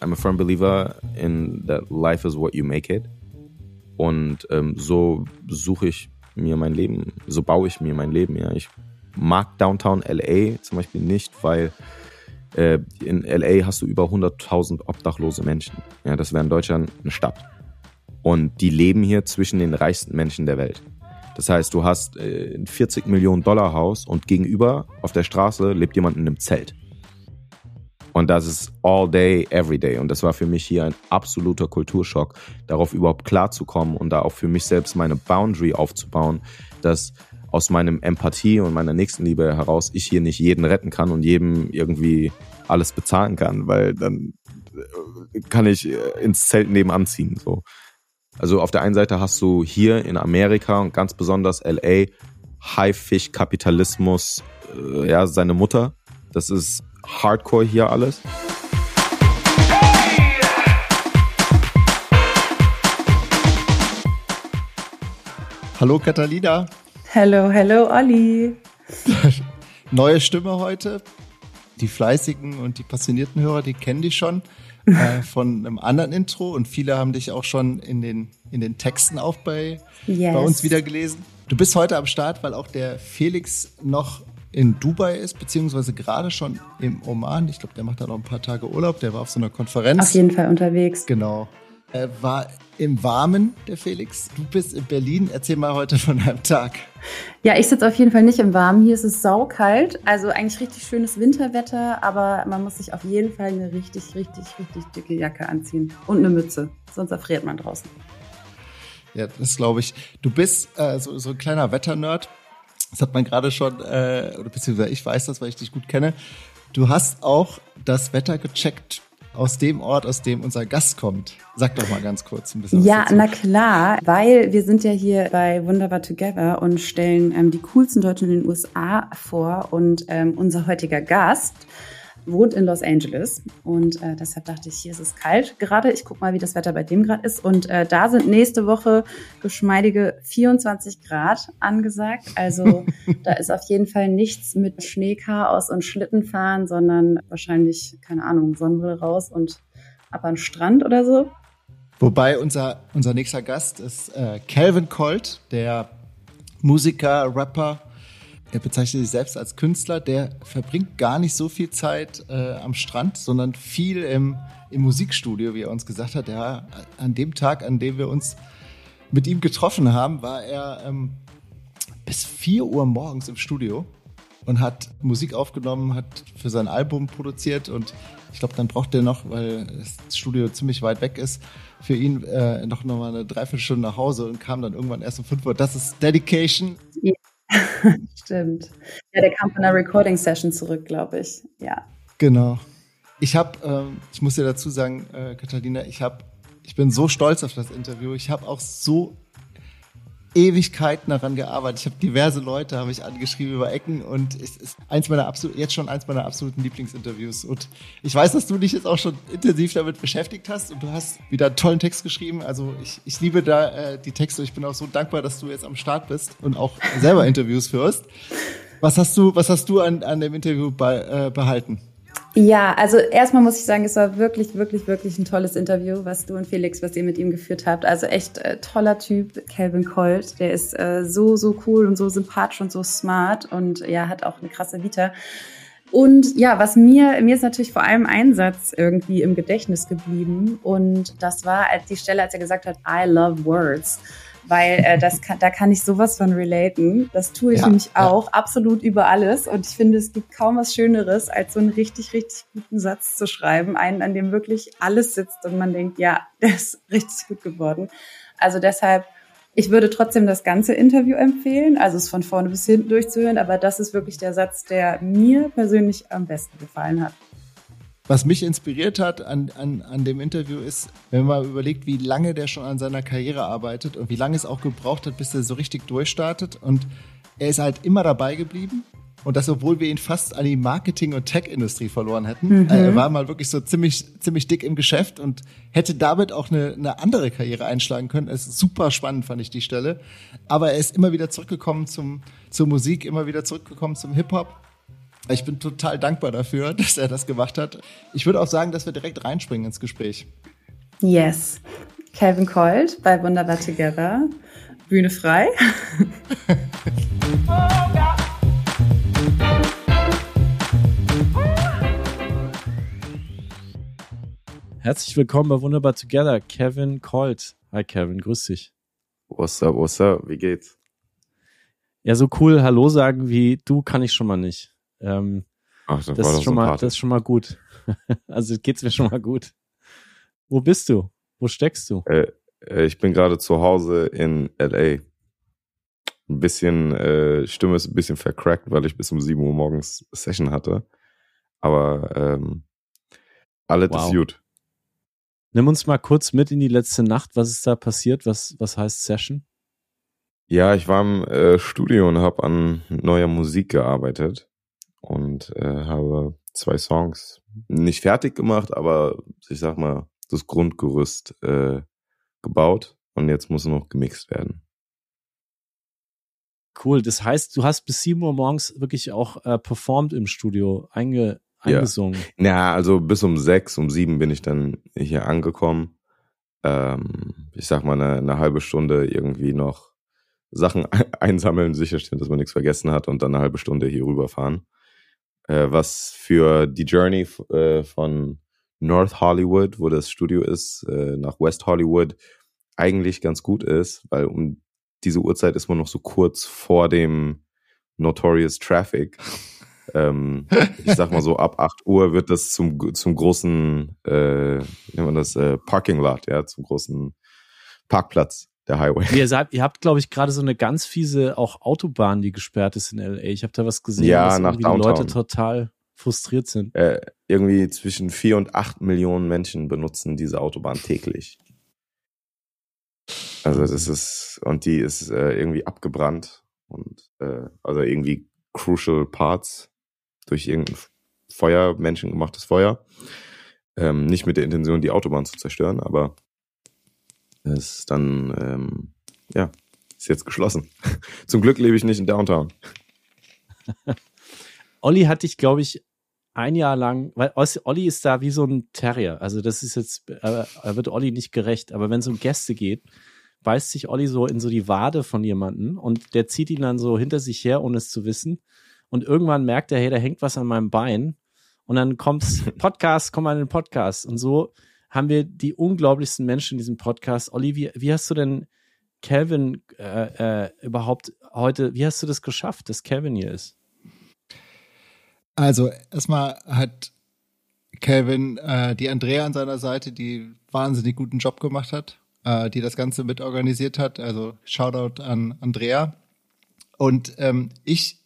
I'm a firm believer in that life is what you make it. Und ähm, so suche ich mir mein Leben, so baue ich mir mein Leben. Ja, ich mag Downtown LA zum Beispiel nicht, weil äh, in LA hast du über 100.000 obdachlose Menschen. Ja, das wäre in Deutschland eine Stadt. Und die leben hier zwischen den reichsten Menschen der Welt. Das heißt, du hast äh, ein 40 Millionen Dollar Haus und gegenüber auf der Straße lebt jemand in einem Zelt. Und das ist all day, every day. Und das war für mich hier ein absoluter Kulturschock, darauf überhaupt klarzukommen und da auch für mich selbst meine Boundary aufzubauen, dass aus meinem Empathie und meiner Nächstenliebe heraus ich hier nicht jeden retten kann und jedem irgendwie alles bezahlen kann, weil dann äh, kann ich äh, ins Zelt nebenan ziehen. So. Also auf der einen Seite hast du hier in Amerika und ganz besonders LA Haifisch-Kapitalismus, äh, ja, seine Mutter. Das ist Hardcore hier alles. Hallo Catalina. Hallo, hallo Olli. Neue Stimme heute. Die fleißigen und die passionierten Hörer, die kennen dich schon äh, von einem anderen Intro und viele haben dich auch schon in den, in den Texten auch bei, yes. bei uns wieder gelesen. Du bist heute am Start, weil auch der Felix noch in Dubai ist, beziehungsweise gerade schon im Oman. Ich glaube, der macht da noch ein paar Tage Urlaub. Der war auf so einer Konferenz. Auf jeden Fall unterwegs. Genau. Er war im Warmen, der Felix. Du bist in Berlin. Erzähl mal heute von deinem Tag. Ja, ich sitze auf jeden Fall nicht im Warmen. Hier ist es saukalt. Also eigentlich richtig schönes Winterwetter, aber man muss sich auf jeden Fall eine richtig, richtig, richtig dicke Jacke anziehen. Und eine Mütze. Sonst erfriert man draußen. Ja, das glaube ich. Du bist äh, so, so ein kleiner Wetternerd. Das hat man gerade schon, äh, oder beziehungsweise ich weiß das, weil ich dich gut kenne. Du hast auch das Wetter gecheckt aus dem Ort, aus dem unser Gast kommt. Sag doch mal ganz kurz ein bisschen. Ja, na klar, weil wir sind ja hier bei Wunderbar Together und stellen ähm, die coolsten Deutschen in den USA vor und ähm, unser heutiger Gast wohnt in Los Angeles und äh, deshalb dachte ich, hier ist es kalt gerade. Ich guck mal, wie das Wetter bei dem gerade ist und äh, da sind nächste Woche geschmeidige 24 Grad angesagt. Also da ist auf jeden Fall nichts mit Schneechaos und Schlittenfahren, sondern wahrscheinlich keine Ahnung Sonnenbrille raus und ab an den Strand oder so. Wobei unser unser nächster Gast ist äh, Calvin Colt, der Musiker, Rapper er bezeichnet sich selbst als Künstler, der verbringt gar nicht so viel Zeit äh, am Strand, sondern viel im, im Musikstudio, wie er uns gesagt hat. Ja, an dem Tag, an dem wir uns mit ihm getroffen haben, war er ähm, bis 4 Uhr morgens im Studio und hat Musik aufgenommen, hat für sein Album produziert und ich glaube, dann braucht er noch, weil das Studio ziemlich weit weg ist, für ihn äh, noch, noch mal eine Dreiviertelstunde nach Hause und kam dann irgendwann erst um 5 Uhr. Das ist Dedication. Ja. Stimmt. Ja, der kam von einer Recording-Session zurück, glaube ich. Ja. Genau. Ich habe, ähm, ich muss dir dazu sagen, äh, Katharina, ich habe, ich bin so stolz auf das Interview. Ich habe auch so Ewigkeiten daran gearbeitet. Ich habe diverse Leute habe ich angeschrieben über Ecken und es ist eins meiner absolut jetzt schon eins meiner absoluten Lieblingsinterviews. Und ich weiß, dass du dich jetzt auch schon intensiv damit beschäftigt hast und du hast wieder einen tollen Text geschrieben. Also ich, ich liebe da äh, die Texte. Ich bin auch so dankbar, dass du jetzt am Start bist und auch selber Interviews führst. Was hast du, was hast du an, an dem Interview bei, äh, behalten? Ja, also erstmal muss ich sagen, es war wirklich, wirklich, wirklich ein tolles Interview, was du und Felix, was ihr mit ihm geführt habt. Also echt äh, toller Typ, Calvin Colt. Der ist äh, so, so cool und so sympathisch und so smart und ja, hat auch eine krasse Vita. Und ja, was mir, mir ist natürlich vor allem ein Satz irgendwie im Gedächtnis geblieben. Und das war als die Stelle, als er gesagt hat, I love words weil äh, das kann, da kann ich sowas von relaten. Das tue ich ja, nämlich auch ja. absolut über alles und ich finde, es gibt kaum was Schöneres, als so einen richtig, richtig guten Satz zu schreiben, einen, an dem wirklich alles sitzt und man denkt, ja, der ist richtig gut geworden. Also deshalb, ich würde trotzdem das ganze Interview empfehlen, also es von vorne bis hinten durchzuhören, aber das ist wirklich der Satz, der mir persönlich am besten gefallen hat. Was mich inspiriert hat an, an, an dem Interview ist, wenn man mal überlegt, wie lange der schon an seiner Karriere arbeitet und wie lange es auch gebraucht hat, bis er so richtig durchstartet. Und er ist halt immer dabei geblieben. Und das, obwohl wir ihn fast an die Marketing- und Tech-Industrie verloren hätten. Mhm. Er war mal wirklich so ziemlich, ziemlich dick im Geschäft und hätte damit auch eine, eine andere Karriere einschlagen können. Es ist super spannend, fand ich die Stelle. Aber er ist immer wieder zurückgekommen zum, zur Musik, immer wieder zurückgekommen zum Hip-Hop Ich bin total dankbar dafür, dass er das gemacht hat. Ich würde auch sagen, dass wir direkt reinspringen ins Gespräch. Yes. Calvin Colt bei Wunderbar Together. Bühne frei. Herzlich willkommen bei Wunderbar Together, Kevin Colt. Hi Kevin, grüß dich. What's up, what's up, wie geht's? Ja, so cool Hallo sagen wie du kann ich schon mal nicht. Ähm, Ach, das, das, ist schon mal, das ist schon mal gut. also geht's mir schon mal gut. Wo bist du? Wo steckst du? Äh, äh, ich bin gerade zu Hause in LA. Ein bisschen, äh, Stimme ist ein bisschen vercrackt, weil ich bis um 7 Uhr morgens Session hatte. Aber ähm, alles Wow. ist gut. Nimm uns mal kurz mit in die letzte Nacht. Was ist da passiert? Was, was heißt Session? Ja, ich war im äh, Studio und habe an neuer Musik gearbeitet und äh, habe zwei Songs nicht fertig gemacht, aber ich sag mal, das Grundgerüst äh, gebaut und jetzt muss noch gemixt werden. Cool. Das heißt, du hast bis 7 Uhr morgens wirklich auch äh, performt im Studio, einge, Ja. eingesungen. Na, also bis um sechs, um sieben bin ich dann hier angekommen. Ähm, ich sag mal, eine, eine halbe Stunde irgendwie noch Sachen einsammeln, sicherstellen, dass man nichts vergessen hat und dann eine halbe Stunde hier rüberfahren. Äh, was für die Journey äh, von North Hollywood, wo das Studio ist, äh, nach West Hollywood eigentlich ganz gut ist, weil um diese Uhrzeit ist man noch so kurz vor dem Notorious Traffic. ähm, ich sag mal so, ab 8 Uhr wird das zum, zum großen, äh, wie nennt man das, äh, Parking Lot, ja, zum großen Parkplatz der Highway. Ihr, seid, ihr habt, glaube ich, gerade so eine ganz fiese auch Autobahn, die gesperrt ist in LA. Ich habe da was gesehen, Ja, dass nach irgendwie die Leute Downtown. total frustriert sind. Äh, irgendwie zwischen 4 und 8 Millionen Menschen benutzen diese Autobahn täglich. Also das ist, und die ist äh, irgendwie abgebrannt und äh, also irgendwie crucial parts durch irgendein Feuer, menschengemachtes Feuer. Ähm, nicht mit der Intention, die Autobahn zu zerstören, aber ist dann, ähm, ja, ist jetzt geschlossen. Zum Glück lebe ich nicht in Downtown. Olli hat dich, glaube ich, ein Jahr lang, weil Olli ist da wie so ein Terrier. Also das ist jetzt, äh, er wird Olli nicht gerecht, aber wenn es um Gäste geht, beißt sich Olli so in so die Wade von jemanden und der zieht ihn dann so hinter sich her, ohne es zu wissen. Und irgendwann merkt er, hey, da hängt was an meinem Bein. Und dann kommt's, Podcast, komm mal in den Podcast. Und so haben wir die unglaublichsten Menschen in diesem Podcast. Olli, wie, wie hast du denn Calvin äh, äh, überhaupt heute, wie hast du das geschafft, dass Calvin hier ist? Also erstmal hat Calvin äh, die Andrea an seiner Seite, die wahnsinnig guten Job gemacht hat, äh, die das Ganze mit organisiert hat. Also Shoutout an Andrea. Und ähm, ich,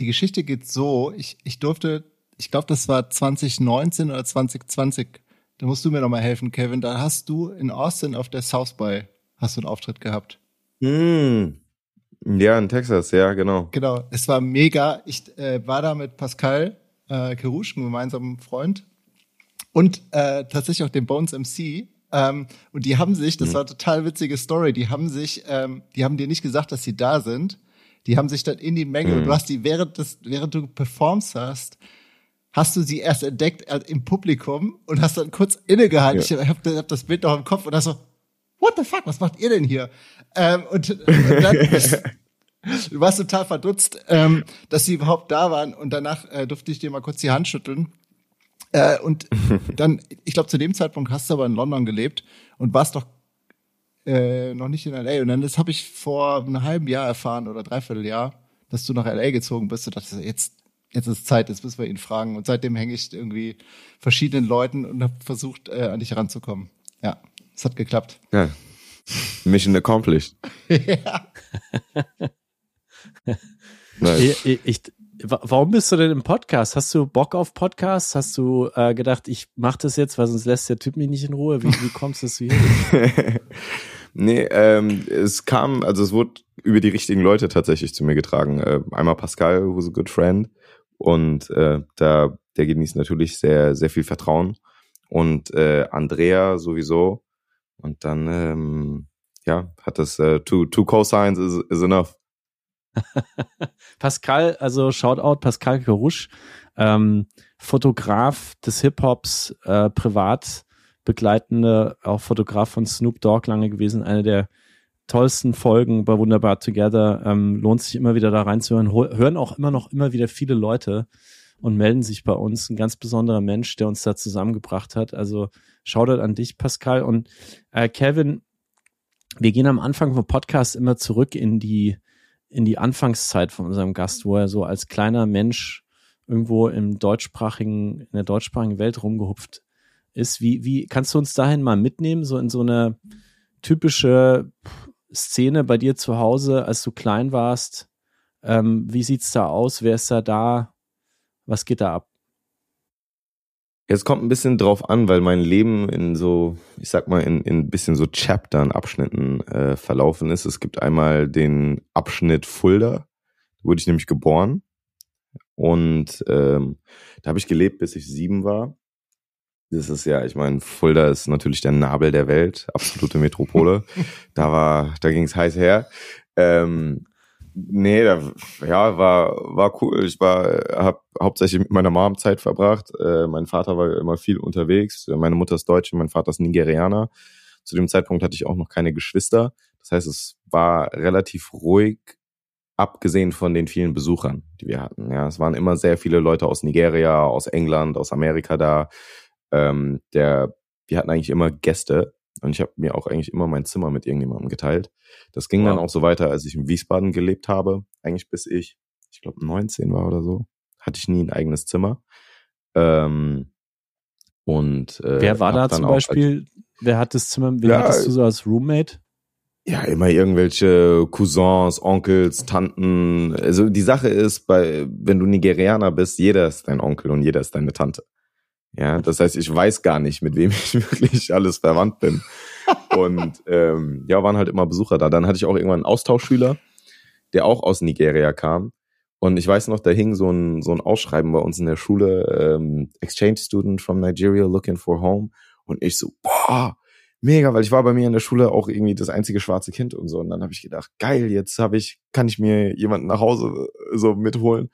die Geschichte geht so, ich, ich durfte, ich glaube, das war 2019 oder 2020. Da musst du mir noch mal helfen, Kevin. Da hast du in Austin auf der South by hast du einen Auftritt gehabt. Hm. Ja, in Texas, ja, genau. Genau, es war mega. Ich äh, war da mit Pascal äh, Kerouche, einem gemeinsamen Freund, und äh, tatsächlich auch dem Bones MC. Ähm, und die haben sich, das Mhm. war eine total witzige Story, die haben sich, ähm, die haben dir nicht gesagt, dass sie da sind. Die haben sich dann in die Menge, Mhm. und du hast die, während, des, während du performst hast, hast du sie erst entdeckt äh, im Publikum und hast dann kurz innegehalten. Ja. Ich habe hab das Bild noch im Kopf und hast so, what the fuck, was macht ihr denn hier? Ähm, und, und dann du warst total verdutzt, ähm, dass sie überhaupt da waren und danach äh, durfte ich dir mal kurz die Hand schütteln. Äh, und dann, ich glaube, zu dem Zeitpunkt hast du aber in London gelebt und warst doch äh, noch nicht in LA. Und dann das habe ich vor einem halben Jahr erfahren oder dreiviertel Jahr, dass du nach LA gezogen bist. Und dachte, jetzt, jetzt ist Zeit, jetzt müssen wir ihn fragen. Und seitdem hänge ich irgendwie verschiedenen Leuten und habe versucht, äh, an dich ranzukommen. Ja, es hat geklappt. Ja. Mission accomplished. ja. Nice. Ich, ich, ich, wa- warum bist du denn im Podcast? Hast du Bock auf Podcasts? Hast du äh, gedacht, ich mach das jetzt, weil sonst lässt der Typ mich nicht in Ruhe? Wie, wie kommst du hier? nee, ähm, es kam, also es wurde über die richtigen Leute tatsächlich zu mir getragen. Äh, einmal Pascal, who's a good friend. Und äh, da, der genießt natürlich sehr, sehr viel Vertrauen. Und äh, Andrea sowieso. Und dann, ähm, ja, hat das äh, two, two cosigns is, is enough. Pascal, also Shoutout, Pascal Kerusch, ähm, Fotograf des Hip-Hops, äh, privat begleitende, auch Fotograf von Snoop Dogg lange gewesen, eine der tollsten Folgen bei Wunderbar Together. Ähm, lohnt sich immer wieder da reinzuhören. Hören auch immer noch immer wieder viele Leute und melden sich bei uns. Ein ganz besonderer Mensch, der uns da zusammengebracht hat. Also Shoutout an dich, Pascal. Und äh, Kevin, wir gehen am Anfang vom Podcast immer zurück in die, in die Anfangszeit von unserem Gast, wo er so als kleiner Mensch irgendwo im deutschsprachigen, in der deutschsprachigen Welt rumgehupft ist. Wie, wie kannst du uns dahin mal mitnehmen, so in so eine typische Szene bei dir zu Hause, als du klein warst? Ähm, wie sieht's da aus? Wer ist da da? Was geht da ab? Es kommt ein bisschen drauf an, weil mein Leben in so, ich sag mal, in, in ein bisschen so Chaptern, Abschnitten äh, verlaufen ist. Es gibt einmal den Abschnitt Fulda, da wurde ich nämlich geboren. Und ähm, da habe ich gelebt, bis ich sieben war. Das ist ja, ich meine, Fulda ist natürlich der Nabel der Welt, absolute Metropole. da war, da ging es heiß her. Ähm, Nee, da, ja, war, war cool. Ich war, habe hauptsächlich mit meiner Mom Zeit verbracht. Äh, mein Vater war immer viel unterwegs. Meine Mutter ist Deutsche, mein Vater ist Nigerianer. Zu dem Zeitpunkt hatte ich auch noch keine Geschwister. Das heißt, es war relativ ruhig, abgesehen von den vielen Besuchern, die wir hatten. Ja, es waren immer sehr viele Leute aus Nigeria, aus England, aus Amerika da. Ähm, der, wir hatten eigentlich immer Gäste und ich habe mir auch eigentlich immer mein Zimmer mit irgendjemandem geteilt. Das ging wow. dann auch so weiter, als ich in Wiesbaden gelebt habe. Eigentlich bis ich, ich glaube, 19 war oder so. Hatte ich nie ein eigenes Zimmer. Ähm, und äh, wer war da zum Beispiel? wer hat das Zimmer? Wen ja, hattest du so als Roommate? Ja, immer irgendwelche Cousins, Onkels, Tanten. Also die Sache ist, bei wenn du Nigerianer bist, jeder ist dein Onkel und jeder ist deine Tante. Ja, das heißt, ich weiß gar nicht, mit wem ich wirklich alles verwandt bin. Und ähm, ja, waren halt immer Besucher da. Dann hatte ich auch irgendwann einen Austauschschüler, der auch aus Nigeria kam. Und ich weiß noch, da hing so ein, so ein Ausschreiben bei uns in der Schule, ähm, Exchange Student from Nigeria looking for home. Und ich so, boah, mega, weil ich war bei mir in der Schule auch irgendwie das einzige schwarze Kind und so. Und dann habe ich gedacht, geil, jetzt habe ich, kann ich mir jemanden nach Hause so mitholen.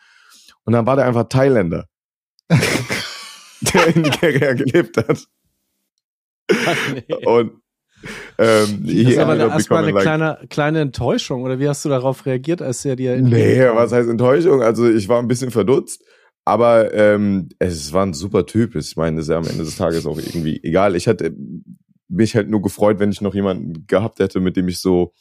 Und dann war der einfach Thailänder. der in Nigeria gelebt hat. nee. Und ähm, das ist aber erstmal eine like, kleine, kleine Enttäuschung, oder wie hast du darauf reagiert, als er dir Nee, was heißt Enttäuschung? Also ich war ein bisschen verdutzt, aber ähm, es war ein super Typ. Ich meine, ist ja am Ende des Tages auch irgendwie egal. Ich hatte mich halt nur gefreut, wenn ich noch jemanden gehabt hätte, mit dem ich so,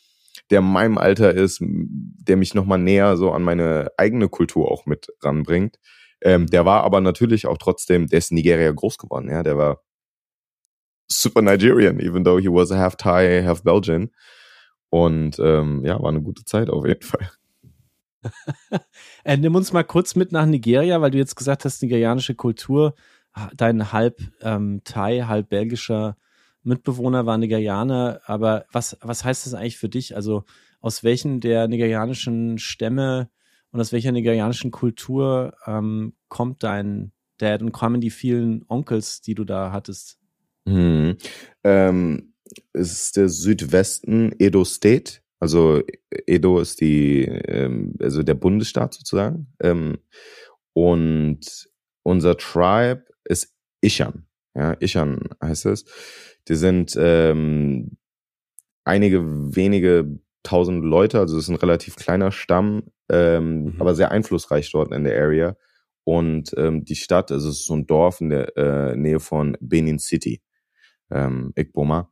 der in meinem Alter ist, der mich nochmal näher so an meine eigene Kultur auch mit ranbringt. Ähm, der war aber natürlich auch trotzdem, der ist in Nigeria groß geworden, ja, der war super Nigerian, even though he was half Thai, half Belgian. Und ähm, ja, war eine gute Zeit auf jeden Fall. äh, nimm uns mal kurz mit nach Nigeria, weil du jetzt gesagt hast, nigerianische Kultur, dein halb ähm, Thai, halb belgischer Mitbewohner war Nigerianer, aber was, was heißt das eigentlich für dich? Also aus welchen der nigerianischen Stämme und aus welcher nigerianischen Kultur ähm, kommt dein Dad und kommen die vielen Onkels, die du da hattest? Hm. Ähm, es ist der Südwesten Edo State. Also Edo ist die, ähm, also der Bundesstaat sozusagen. Ähm, und unser Tribe ist Ishan. Ja, Ishan heißt es. Die sind ähm, einige wenige tausend Leute, also es ist ein relativ kleiner Stamm, ähm, mhm. aber sehr einflussreich dort in der Area. Und ähm, die Stadt, also es ist so ein Dorf in der äh, Nähe von Benin City, ähm, Ikboma.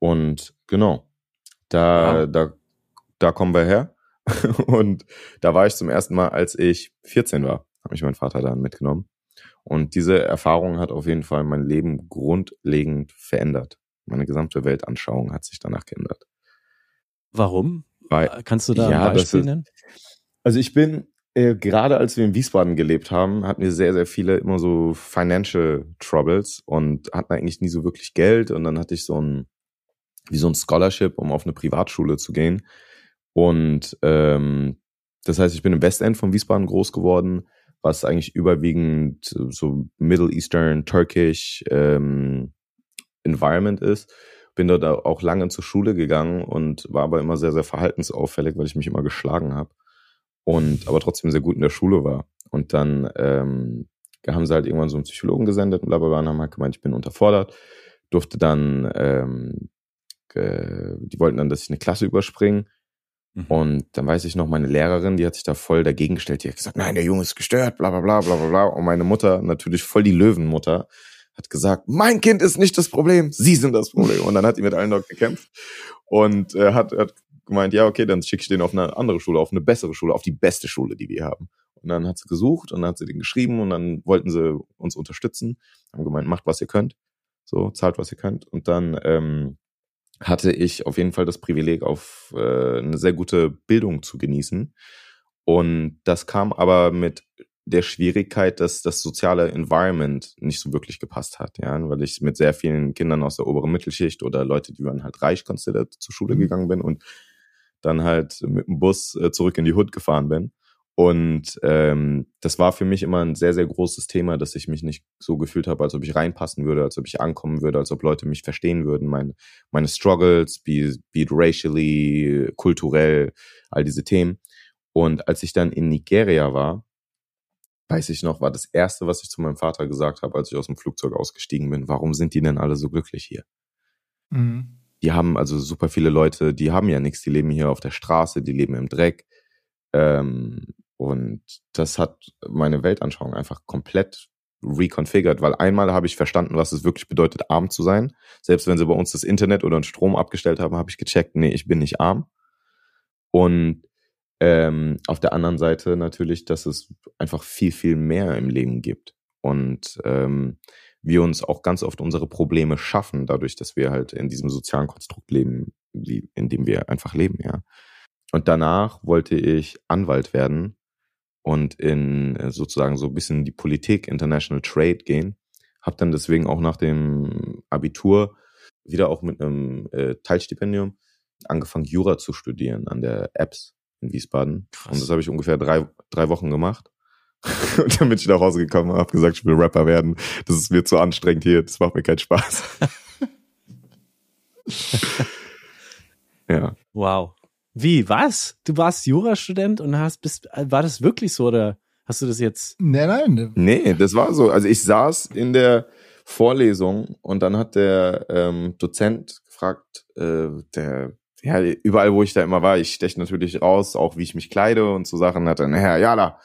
Und genau, da, ja. da, da kommen wir her. und da war ich zum ersten Mal, als ich 14 war, habe mich mein Vater dann mitgenommen. Und diese Erfahrung hat auf jeden Fall mein Leben grundlegend verändert. Meine gesamte Weltanschauung hat sich danach geändert. Warum? Weil, Kannst du da ja, ein Beispiel ist, nennen? Also ich bin, äh, gerade als wir in Wiesbaden gelebt haben, hatten wir sehr, sehr viele immer so Financial Troubles und hatten eigentlich nie so wirklich Geld. Und dann hatte ich so ein, wie so ein Scholarship, um auf eine Privatschule zu gehen. Und ähm, das heißt, ich bin im Westend von Wiesbaden groß geworden, was eigentlich überwiegend so Middle Eastern, Turkish ähm, Environment ist bin dort auch lange zur Schule gegangen und war aber immer sehr, sehr verhaltensauffällig, weil ich mich immer geschlagen habe. Und aber trotzdem sehr gut in der Schule war. Und dann ähm, haben sie halt irgendwann so einen Psychologen gesendet und bla bla bla und haben halt gemeint, ich bin unterfordert. Durfte dann, ähm, äh, die wollten dann, dass ich eine Klasse überspringe. Mhm. Und dann weiß ich noch, meine Lehrerin, die hat sich da voll dagegen gestellt. Die hat gesagt, nein, der Junge ist gestört, bla bla bla bla bla bla. Und meine Mutter, natürlich voll die Löwenmutter, hat gesagt, mein Kind ist nicht das Problem, Sie sind das Problem. Und dann hat die mit allen dort gekämpft und äh, hat, hat gemeint, ja, okay, dann schicke ich den auf eine andere Schule, auf eine bessere Schule, auf die beste Schule, die wir haben. Und dann hat sie gesucht und dann hat sie den geschrieben und dann wollten sie uns unterstützen, haben gemeint, macht was ihr könnt, so zahlt was ihr könnt. Und dann ähm, hatte ich auf jeden Fall das Privileg, auf äh, eine sehr gute Bildung zu genießen. Und das kam aber mit der Schwierigkeit, dass das soziale Environment nicht so wirklich gepasst hat, ja, weil ich mit sehr vielen Kindern aus der oberen Mittelschicht oder Leute, die man halt reich considered, zur Schule mhm. gegangen bin und dann halt mit dem Bus äh, zurück in die Hood gefahren bin. Und ähm, das war für mich immer ein sehr, sehr großes Thema, dass ich mich nicht so gefühlt habe, als ob ich reinpassen würde, als ob ich ankommen würde, als ob Leute mich verstehen würden, meine, meine Struggles, be, be it racially, kulturell, all diese Themen. Und als ich dann in Nigeria war, weiß ich noch, war das erste, was ich zu meinem Vater gesagt habe, als ich aus dem Flugzeug ausgestiegen bin, warum sind die denn alle so glücklich hier? Mhm. Die haben also super viele Leute, die haben ja nichts, die leben hier auf der Straße, die leben im Dreck. Ähm, und das hat meine Weltanschauung einfach komplett reconfigured, weil einmal habe ich verstanden, was es wirklich bedeutet, arm zu sein. Selbst wenn sie bei uns das Internet oder den Strom abgestellt haben, habe ich gecheckt, nee, ich bin nicht arm. Und ähm, auf der anderen Seite natürlich, dass es einfach viel, viel mehr im Leben gibt. Und ähm, wir uns auch ganz oft unsere Probleme schaffen, dadurch, dass wir halt in diesem sozialen Konstrukt leben, wie, in dem wir einfach leben, ja. Und danach wollte ich Anwalt werden und in äh, sozusagen so ein bisschen die Politik, International Trade gehen. Hab dann deswegen auch nach dem Abitur wieder auch mit einem äh, Teilstipendium angefangen, Jura zu studieren an der EBS in Wiesbaden. Krass. Und das habe ich ungefähr drei, drei Wochen gemacht. und dann bin ich nach Hause gekommen und habe gesagt, ich will Rapper werden. Das ist mir zu anstrengend hier, das macht mir keinen Spaß. ja. Wow. Wie, was? Du warst Jurastudent und hast bist, war das wirklich so oder hast du das jetzt? Nein, nein. Nee, das war so. Also ich saß in der Vorlesung und dann hat der ähm, Dozent gefragt, äh, der ja, überall, wo ich da immer war, ich steche natürlich raus, auch wie ich mich kleide und so Sachen, hat dann, Herr Jala,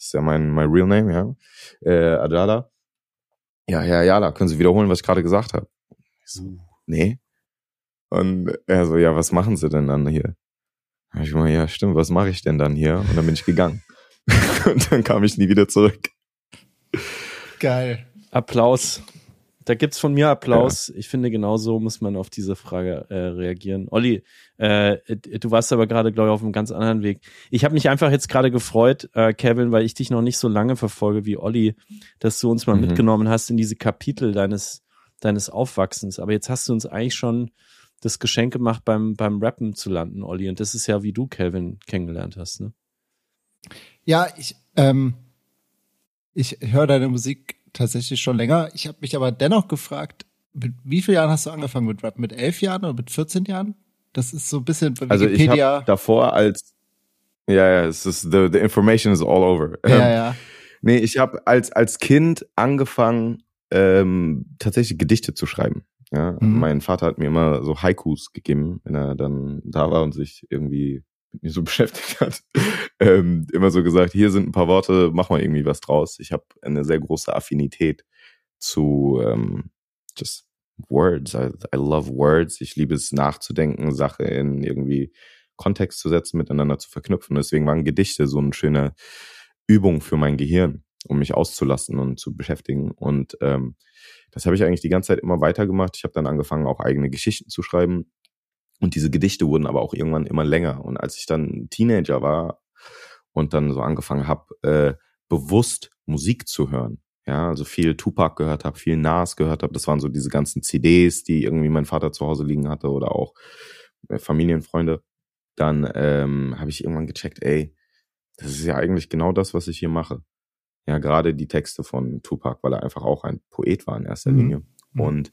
das ist ja mein, mein Real Name, ja, äh, Adala. Ja, Herr Jala, können Sie wiederholen, was ich gerade gesagt habe? Ich so, nee. Und er so, ja, was machen Sie denn dann hier? Ich meine, ja, stimmt, was mache ich denn dann hier? Und dann bin ich gegangen. und dann kam ich nie wieder zurück. Geil. Applaus. Da gibt's von mir Applaus. Ja. Ich finde, genau so muss man auf diese Frage äh, reagieren. Olli, äh, du warst aber gerade, glaube ich, auf einem ganz anderen Weg. Ich habe mich einfach jetzt gerade gefreut, äh, Kevin, weil ich dich noch nicht so lange verfolge wie Olli, dass du uns mal mhm. mitgenommen hast in diese Kapitel deines, deines Aufwachsens. Aber jetzt hast du uns eigentlich schon das Geschenk gemacht, beim, beim Rappen zu landen, Olli. Und das ist ja, wie du Calvin kennengelernt hast, ne? Ja, ich, ähm, ich höre deine Musik tatsächlich schon länger. Ich habe mich aber dennoch gefragt, mit wie vielen Jahren hast du angefangen mit Rap? Mit elf Jahren oder mit 14 Jahren? Das ist so ein bisschen bei also Wikipedia. Also ich habe davor als ja, ja, es ist the, the information is all over. Ja, ähm, ja. Nee, ich habe als als Kind angefangen ähm, tatsächlich Gedichte zu schreiben. Ja, mhm. mein Vater hat mir immer so Haikus gegeben, wenn er dann da war und sich irgendwie mit mir so beschäftigt hat. ähm, immer so gesagt, hier sind ein paar Worte, mach mal irgendwie was draus. Ich habe eine sehr große Affinität zu ähm, just Words. I, I love Words. Ich liebe es nachzudenken, Sache in irgendwie Kontext zu setzen, miteinander zu verknüpfen. Deswegen waren Gedichte so eine schöne Übung für mein Gehirn, um mich auszulassen und zu beschäftigen. Und ähm, das habe ich eigentlich die ganze Zeit immer weitergemacht. Ich habe dann angefangen, auch eigene Geschichten zu schreiben. Und diese Gedichte wurden aber auch irgendwann immer länger. Und als ich dann Teenager war und dann so angefangen habe, äh, bewusst Musik zu hören, ja, also viel Tupac gehört habe, viel Nas gehört habe, das waren so diese ganzen CDs, die irgendwie mein Vater zu Hause liegen hatte oder auch äh, Familienfreunde, dann ähm, habe ich irgendwann gecheckt, ey, das ist ja eigentlich genau das, was ich hier mache ja gerade die Texte von Tupac, weil er einfach auch ein Poet war in erster mhm. Linie. Mhm. Und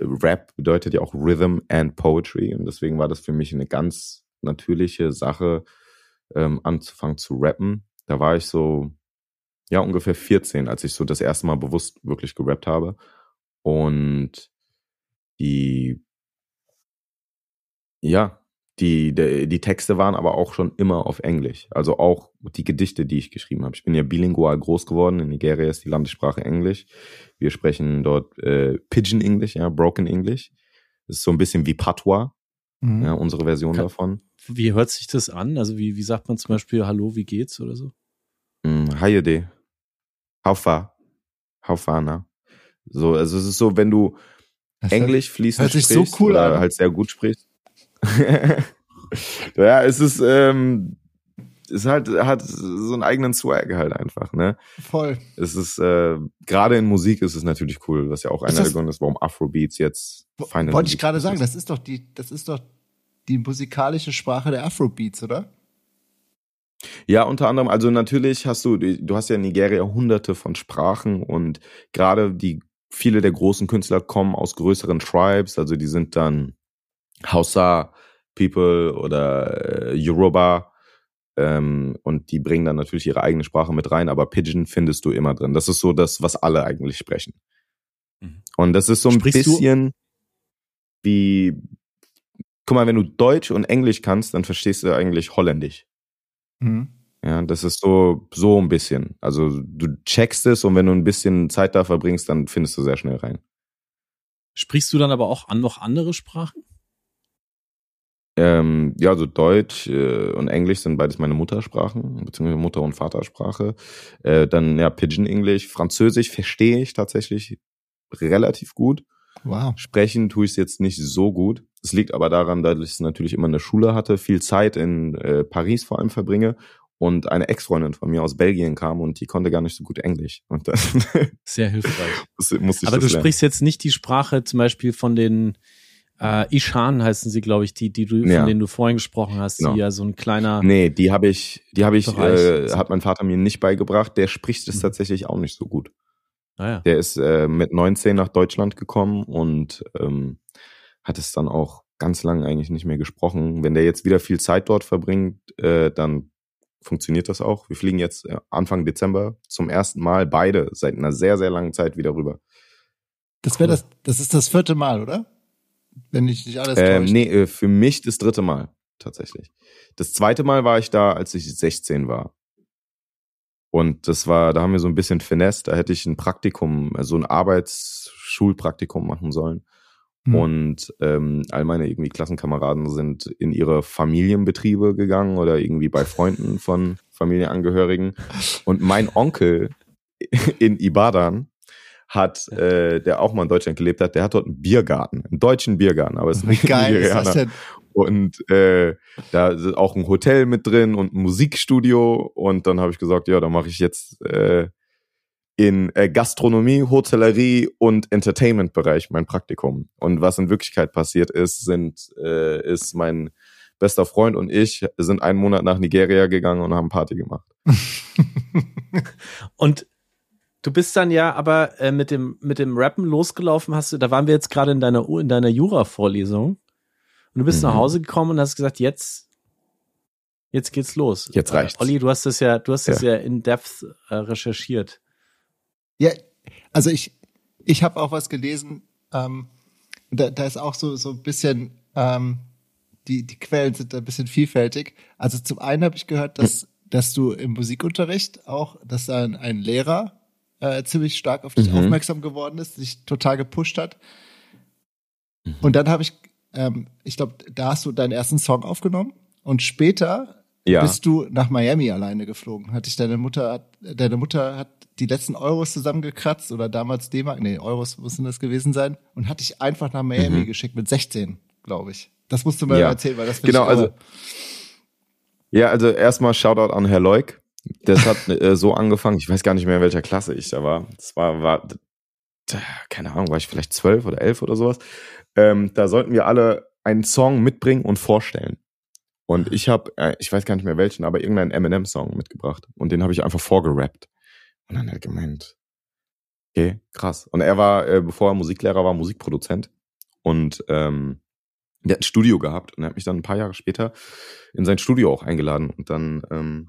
Rap bedeutet ja auch Rhythm and Poetry und deswegen war das für mich eine ganz natürliche Sache, ähm, anzufangen zu rappen. Da war ich so, ja, ungefähr 14, als ich so das erste Mal bewusst wirklich gerappt habe. Und die, ja, die, die, die Texte waren aber auch schon immer auf Englisch. Also auch die Gedichte, die ich geschrieben habe. Ich bin ja bilingual groß geworden. In Nigeria ist die Landessprache Englisch. Wir sprechen dort äh, Pidgin English, ja, Broken English. Das ist so ein bisschen wie Patois, mhm. ja, unsere Version Kann, davon. Wie hört sich das an? Also wie, wie sagt man zum Beispiel Hallo, wie geht's oder so? Mm, Hayede. How far? How far now? So, also es ist so, wenn du das Englisch fließend sprichst so cool oder an. halt sehr gut sprichst. ja, es ist, ähm, es halt, hat so einen eigenen Swag halt einfach, ne? Voll. Es ist, äh, gerade in Musik ist es natürlich cool, was ja auch einer der Gründe ist, warum Afrobeats jetzt feine Wollte ich gerade sagen, das ist doch die, das ist doch die musikalische Sprache der Afrobeats, oder? Ja, unter anderem, also natürlich hast du, du hast ja in Nigeria hunderte von Sprachen und gerade die, viele der großen Künstler kommen aus größeren Tribes, also die sind dann Hausa People oder äh, Yoruba ähm, und die bringen dann natürlich ihre eigene Sprache mit rein, aber Pidgin findest du immer drin. Das ist so das, was alle eigentlich sprechen. Mhm. Und das ist so ein Sprichst bisschen wie, guck mal, wenn du Deutsch und Englisch kannst, dann verstehst du eigentlich Holländisch. Mhm. Ja, das ist so, so ein bisschen. Also du checkst es und wenn du ein bisschen Zeit da verbringst, dann findest du sehr schnell rein. Sprichst du dann aber auch an noch andere Sprachen? Ähm, ja, also Deutsch äh, und Englisch sind beides meine Muttersprachen, beziehungsweise Mutter- und Vatersprache. Äh, dann ja, Pidgin Englisch, Französisch verstehe ich tatsächlich relativ gut. Wow. Sprechen tue ich es jetzt nicht so gut. Es liegt aber daran, dass ich es natürlich immer in der Schule hatte, viel Zeit in äh, Paris vor allem verbringe und eine Ex-Freundin von mir aus Belgien kam und die konnte gar nicht so gut Englisch. Und das Sehr hilfreich. musste ich aber du lernen. sprichst jetzt nicht die Sprache zum Beispiel von den äh, Ishan heißen sie, glaube ich, die, die du, ja. von denen du vorhin gesprochen hast, genau. die ja so ein kleiner. Nee, die habe ich, die habe ich, äh, hat mein Vater mir nicht beigebracht. Der spricht es mhm. tatsächlich auch nicht so gut. Ah, ja. Der ist äh, mit 19 nach Deutschland gekommen und ähm, hat es dann auch ganz lang eigentlich nicht mehr gesprochen. Wenn der jetzt wieder viel Zeit dort verbringt, äh, dann funktioniert das auch. Wir fliegen jetzt äh, Anfang Dezember zum ersten Mal beide seit einer sehr, sehr langen Zeit wieder rüber. Das wäre das, das ist das vierte Mal, oder? Wenn ich nicht alles ähm, Nee, äh, für mich das dritte Mal, tatsächlich. Das zweite Mal war ich da, als ich 16 war. Und das war, da haben wir so ein bisschen Finesse, da hätte ich ein Praktikum, so also ein Arbeitsschulpraktikum machen sollen. Mhm. Und ähm, all meine irgendwie Klassenkameraden sind in ihre Familienbetriebe gegangen oder irgendwie bei Freunden von Familienangehörigen. Und mein Onkel in Ibadan hat, äh, der auch mal in Deutschland gelebt hat, der hat dort einen Biergarten, einen deutschen Biergarten, aber es ist nicht geil ist das denn? Und äh, da ist auch ein Hotel mit drin und ein Musikstudio. Und dann habe ich gesagt, ja, da mache ich jetzt äh, in äh, Gastronomie, Hotellerie und Entertainment-Bereich mein Praktikum. Und was in Wirklichkeit passiert ist, sind äh, ist mein bester Freund und ich sind einen Monat nach Nigeria gegangen und haben Party gemacht. und du bist dann ja aber äh, mit dem mit dem Rappen losgelaufen, hast du, da waren wir jetzt gerade in deiner in deiner Jura-Vorlesung und du bist mhm. nach Hause gekommen und hast gesagt, jetzt jetzt geht's los. Jetzt reicht's. Äh, Olli, du hast das ja, du hast das ja, ja in Depth äh, recherchiert. Ja, also ich, ich habe auch was gelesen, ähm, da, da ist auch so, so ein bisschen, ähm, die, die Quellen sind ein bisschen vielfältig. Also zum einen habe ich gehört, dass, dass du im Musikunterricht auch, dass da ein, ein Lehrer äh, ziemlich stark auf dich mhm. aufmerksam geworden ist, dich total gepusht hat. Mhm. Und dann habe ich, ähm, ich glaube, da hast du deinen ersten Song aufgenommen und später ja. bist du nach Miami alleine geflogen. Hat dich deine Mutter, deine Mutter hat die letzten Euros zusammengekratzt oder damals D-Mark, nee, Euros müssen das gewesen sein und hat dich einfach nach Miami mhm. geschickt mit 16, glaube ich. Das musst du mir ja. erzählen, weil das Genau, also ja, also erstmal Shoutout an Herr Leuk. Das hat äh, so angefangen, ich weiß gar nicht mehr, in welcher Klasse ich da war. Das war, war keine Ahnung, war ich vielleicht zwölf oder elf oder sowas. Ähm, da sollten wir alle einen Song mitbringen und vorstellen. Und ich habe, äh, ich weiß gar nicht mehr welchen, aber irgendeinen Eminem-Song mitgebracht. Und den habe ich einfach vorgerappt. Und dann hat er gemeint, okay, krass. Und er war, äh, bevor er Musiklehrer war, Musikproduzent. Und ähm, der hat ein Studio gehabt und er hat mich dann ein paar Jahre später in sein Studio auch eingeladen und dann ähm,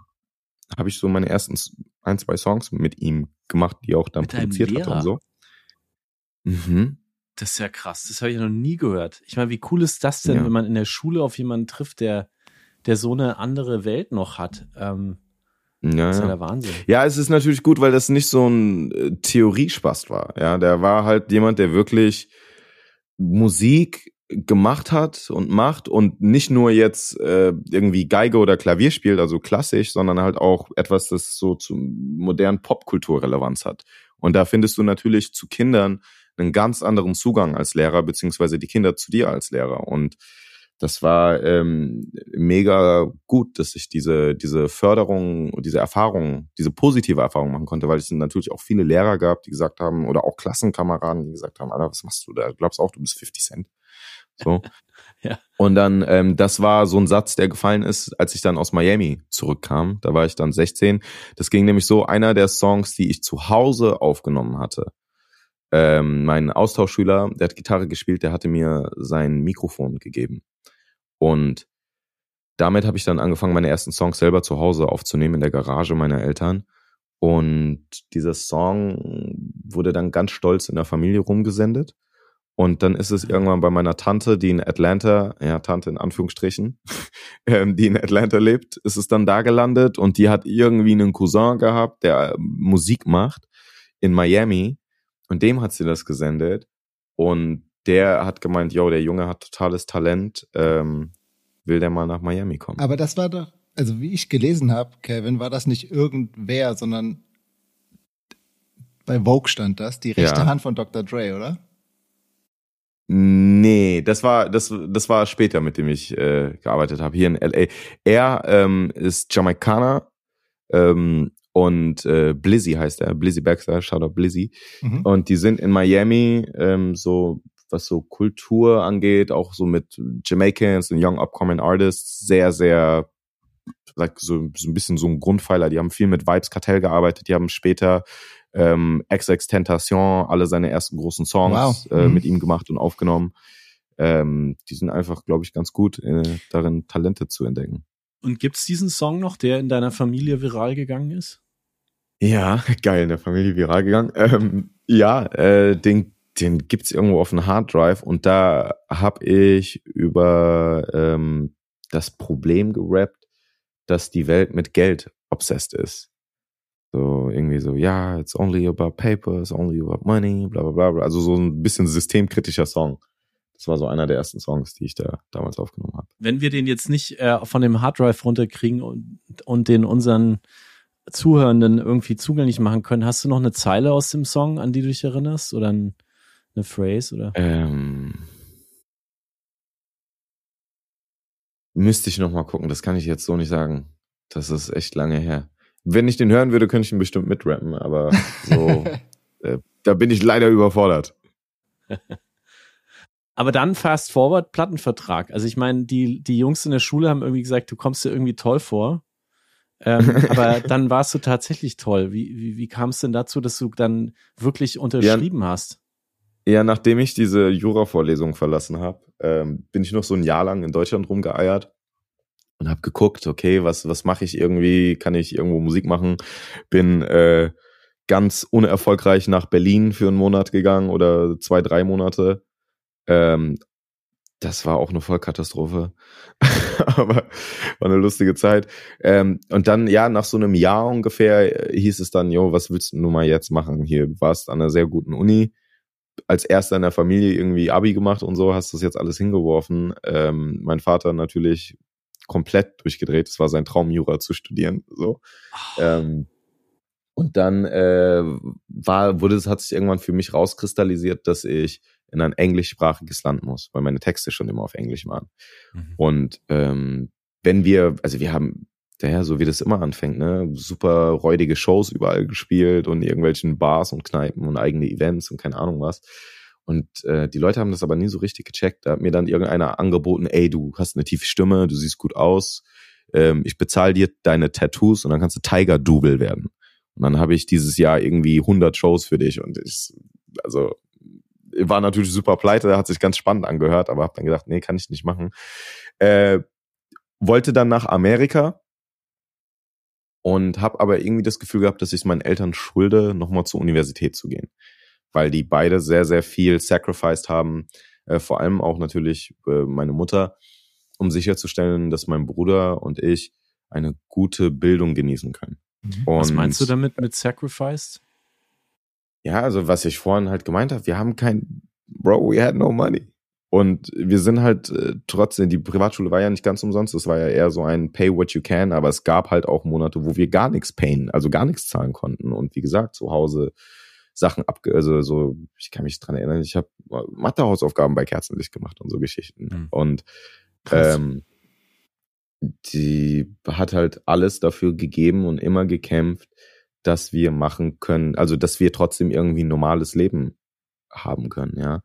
habe ich so meine ersten ein, zwei Songs mit ihm gemacht, die er auch dann Mit produziert hat und so. Mhm. Das ist ja krass. Das habe ich noch nie gehört. Ich meine, wie cool ist das denn, Ja. wenn man in der Schule auf jemanden trifft, der, der so eine andere Welt noch hat? Ähm, Ja, das ist ja ja. der Wahnsinn. Ja, es ist natürlich gut, weil das nicht so ein äh, Theoriespast war. Ja, der war halt jemand, der wirklich Musik gemacht hat und macht und nicht nur jetzt äh, irgendwie Geige oder Klavier spielt, also klassisch, sondern halt auch etwas, das so zum modernen Popkultur Relevanz hat. Und da findest du natürlich zu Kindern einen ganz anderen Zugang als Lehrer, beziehungsweise die Kinder zu dir als Lehrer. Und das war ähm, mega gut, dass ich diese, diese Förderung, diese Erfahrung, diese positive Erfahrung machen konnte, weil es natürlich auch viele Lehrer gab, die gesagt haben, oder auch Klassenkameraden, die gesagt haben, Alter, was machst du da? Du glaubst auch, du bist 50 Cent. So. Ja. Und dann, ähm, das war so ein Satz, der gefallen ist, als ich dann aus Miami zurückkam. Da war ich dann 16. Das ging nämlich so, einer der Songs, die ich zu Hause aufgenommen hatte. Ähm, mein Austauschschüler, der hat Gitarre gespielt, der hatte mir sein Mikrofon gegeben. Und damit habe ich dann angefangen, meine ersten Songs selber zu Hause aufzunehmen in der Garage meiner Eltern. Und dieser Song wurde dann ganz stolz in der Familie rumgesendet. Und dann ist es irgendwann bei meiner Tante, die in Atlanta, ja, Tante in Anführungsstrichen, ähm, die in Atlanta lebt, ist es dann da gelandet und die hat irgendwie einen Cousin gehabt, der Musik macht in Miami und dem hat sie das gesendet und der hat gemeint, yo, der Junge hat totales Talent, ähm, will der mal nach Miami kommen. Aber das war doch, also wie ich gelesen habe, Kevin, war das nicht irgendwer, sondern bei Vogue stand das, die rechte Ja. Hand von Dr. Dre, oder? Nee, das war das das war später, mit dem ich äh, gearbeitet habe hier in LA. Er ähm, ist Jamaikaner ähm, und äh, Blizzy heißt er, Blizzy Baxter, Shoutout Blizzy. Mhm. Und die sind in Miami ähm, so was so Kultur angeht, auch so mit Jamaicans und Young Upcoming Artists sehr sehr so, so ein bisschen so ein Grundpfeiler. Die haben viel mit Vibes Kartell gearbeitet. Die haben später ähm, XX Tentation alle seine ersten großen Songs Wow. äh, Mhm. mit ihm gemacht und aufgenommen. Ähm, die sind einfach, glaube ich, ganz gut äh, darin, Talente zu entdecken. Und gibt's diesen Song noch, der in deiner Familie viral gegangen ist? Ja, geil, in der Familie viral gegangen. Ähm, ja, äh, den, den gibt's irgendwo auf dem Harddrive und da habe ich über ähm, das Problem gerappt, dass die Welt mit Geld obsessed ist. So irgendwie so, ja, it's only about paper, it's only about money, bla bla bla. bla. Also so ein bisschen systemkritischer Song. Das war so einer der ersten Songs, die ich da damals aufgenommen habe. Wenn wir den jetzt nicht äh, von dem Harddrive runterkriegen und, und den unseren Zuhörenden irgendwie zugänglich machen können, hast du noch eine Zeile aus dem Song, an die du dich erinnerst? Oder ein, eine Phrase? Oder? Ähm, müsste ich noch mal gucken, das kann ich jetzt so nicht sagen. Das ist echt lange her. Wenn ich den hören würde, könnte ich ihn bestimmt mitrappen, aber so, äh, da bin ich leider überfordert. Aber dann fast forward Plattenvertrag. Also ich meine, die, die Jungs in der Schule haben irgendwie gesagt, du kommst dir irgendwie toll vor. Ähm, aber dann warst du tatsächlich toll. Wie, wie, wie kam es denn dazu, dass du dann wirklich unterschrieben hast? Ja, nachdem ich diese Jura-Vorlesung verlassen habe, ähm, bin ich noch so ein Jahr lang in Deutschland rumgeeiert und habe geguckt, okay, was was mache ich irgendwie? Kann ich irgendwo Musik machen? Bin äh, ganz unerfolgreich nach Berlin für einen Monat gegangen oder zwei, drei Monate. Ähm, das war auch eine Vollkatastrophe, aber war eine lustige Zeit. Ähm, und dann, ja, nach so einem Jahr ungefähr äh, hieß es dann, jo, was willst du nun mal jetzt machen? Hier, du warst an einer sehr guten Uni, als erster in der Familie irgendwie Abi gemacht und so, hast das jetzt alles hingeworfen. Ähm, mein Vater natürlich komplett durchgedreht. Es war sein Traum, Jura zu studieren. So. Ähm, und dann äh, war, wurde es, hat sich irgendwann für mich rauskristallisiert, dass ich in ein englischsprachiges Land muss, weil meine Texte schon immer auf Englisch waren. Mhm. Und ähm, wenn wir, also wir haben, daher, so wie das immer anfängt, ne, super räudige Shows überall gespielt und irgendwelchen Bars und Kneipen und eigene Events und keine Ahnung was. Und äh, die Leute haben das aber nie so richtig gecheckt. Da hat mir dann irgendeiner angeboten, ey, du hast eine tiefe Stimme, du siehst gut aus, ähm, ich bezahle dir deine Tattoos und dann kannst du Tiger-Double werden. Und dann habe ich dieses Jahr irgendwie 100 Shows für dich und ich, also war natürlich super pleite, hat sich ganz spannend angehört, aber habe dann gedacht, nee, kann ich nicht machen. Äh, wollte dann nach Amerika und habe aber irgendwie das Gefühl gehabt, dass ich meinen Eltern schulde, nochmal zur Universität zu gehen, weil die beide sehr, sehr viel sacrificed haben, äh, vor allem auch natürlich äh, meine Mutter, um sicherzustellen, dass mein Bruder und ich eine gute Bildung genießen können. Mhm. Was meinst du damit mit sacrificed? Ja, also was ich vorhin halt gemeint habe, wir haben kein, Bro, we had no money. Und wir sind halt äh, trotzdem, die Privatschule war ja nicht ganz umsonst, es war ja eher so ein Pay what you can, aber es gab halt auch Monate, wo wir gar nichts payen, also gar nichts zahlen konnten. Und wie gesagt, zu Hause Sachen abge, also so, ich kann mich dran erinnern, ich habe Mathehausaufgaben bei Kerzenlicht gemacht und so Geschichten. Mhm. Und ähm, die hat halt alles dafür gegeben und immer gekämpft, dass wir machen können, also dass wir trotzdem irgendwie ein normales Leben haben können, ja.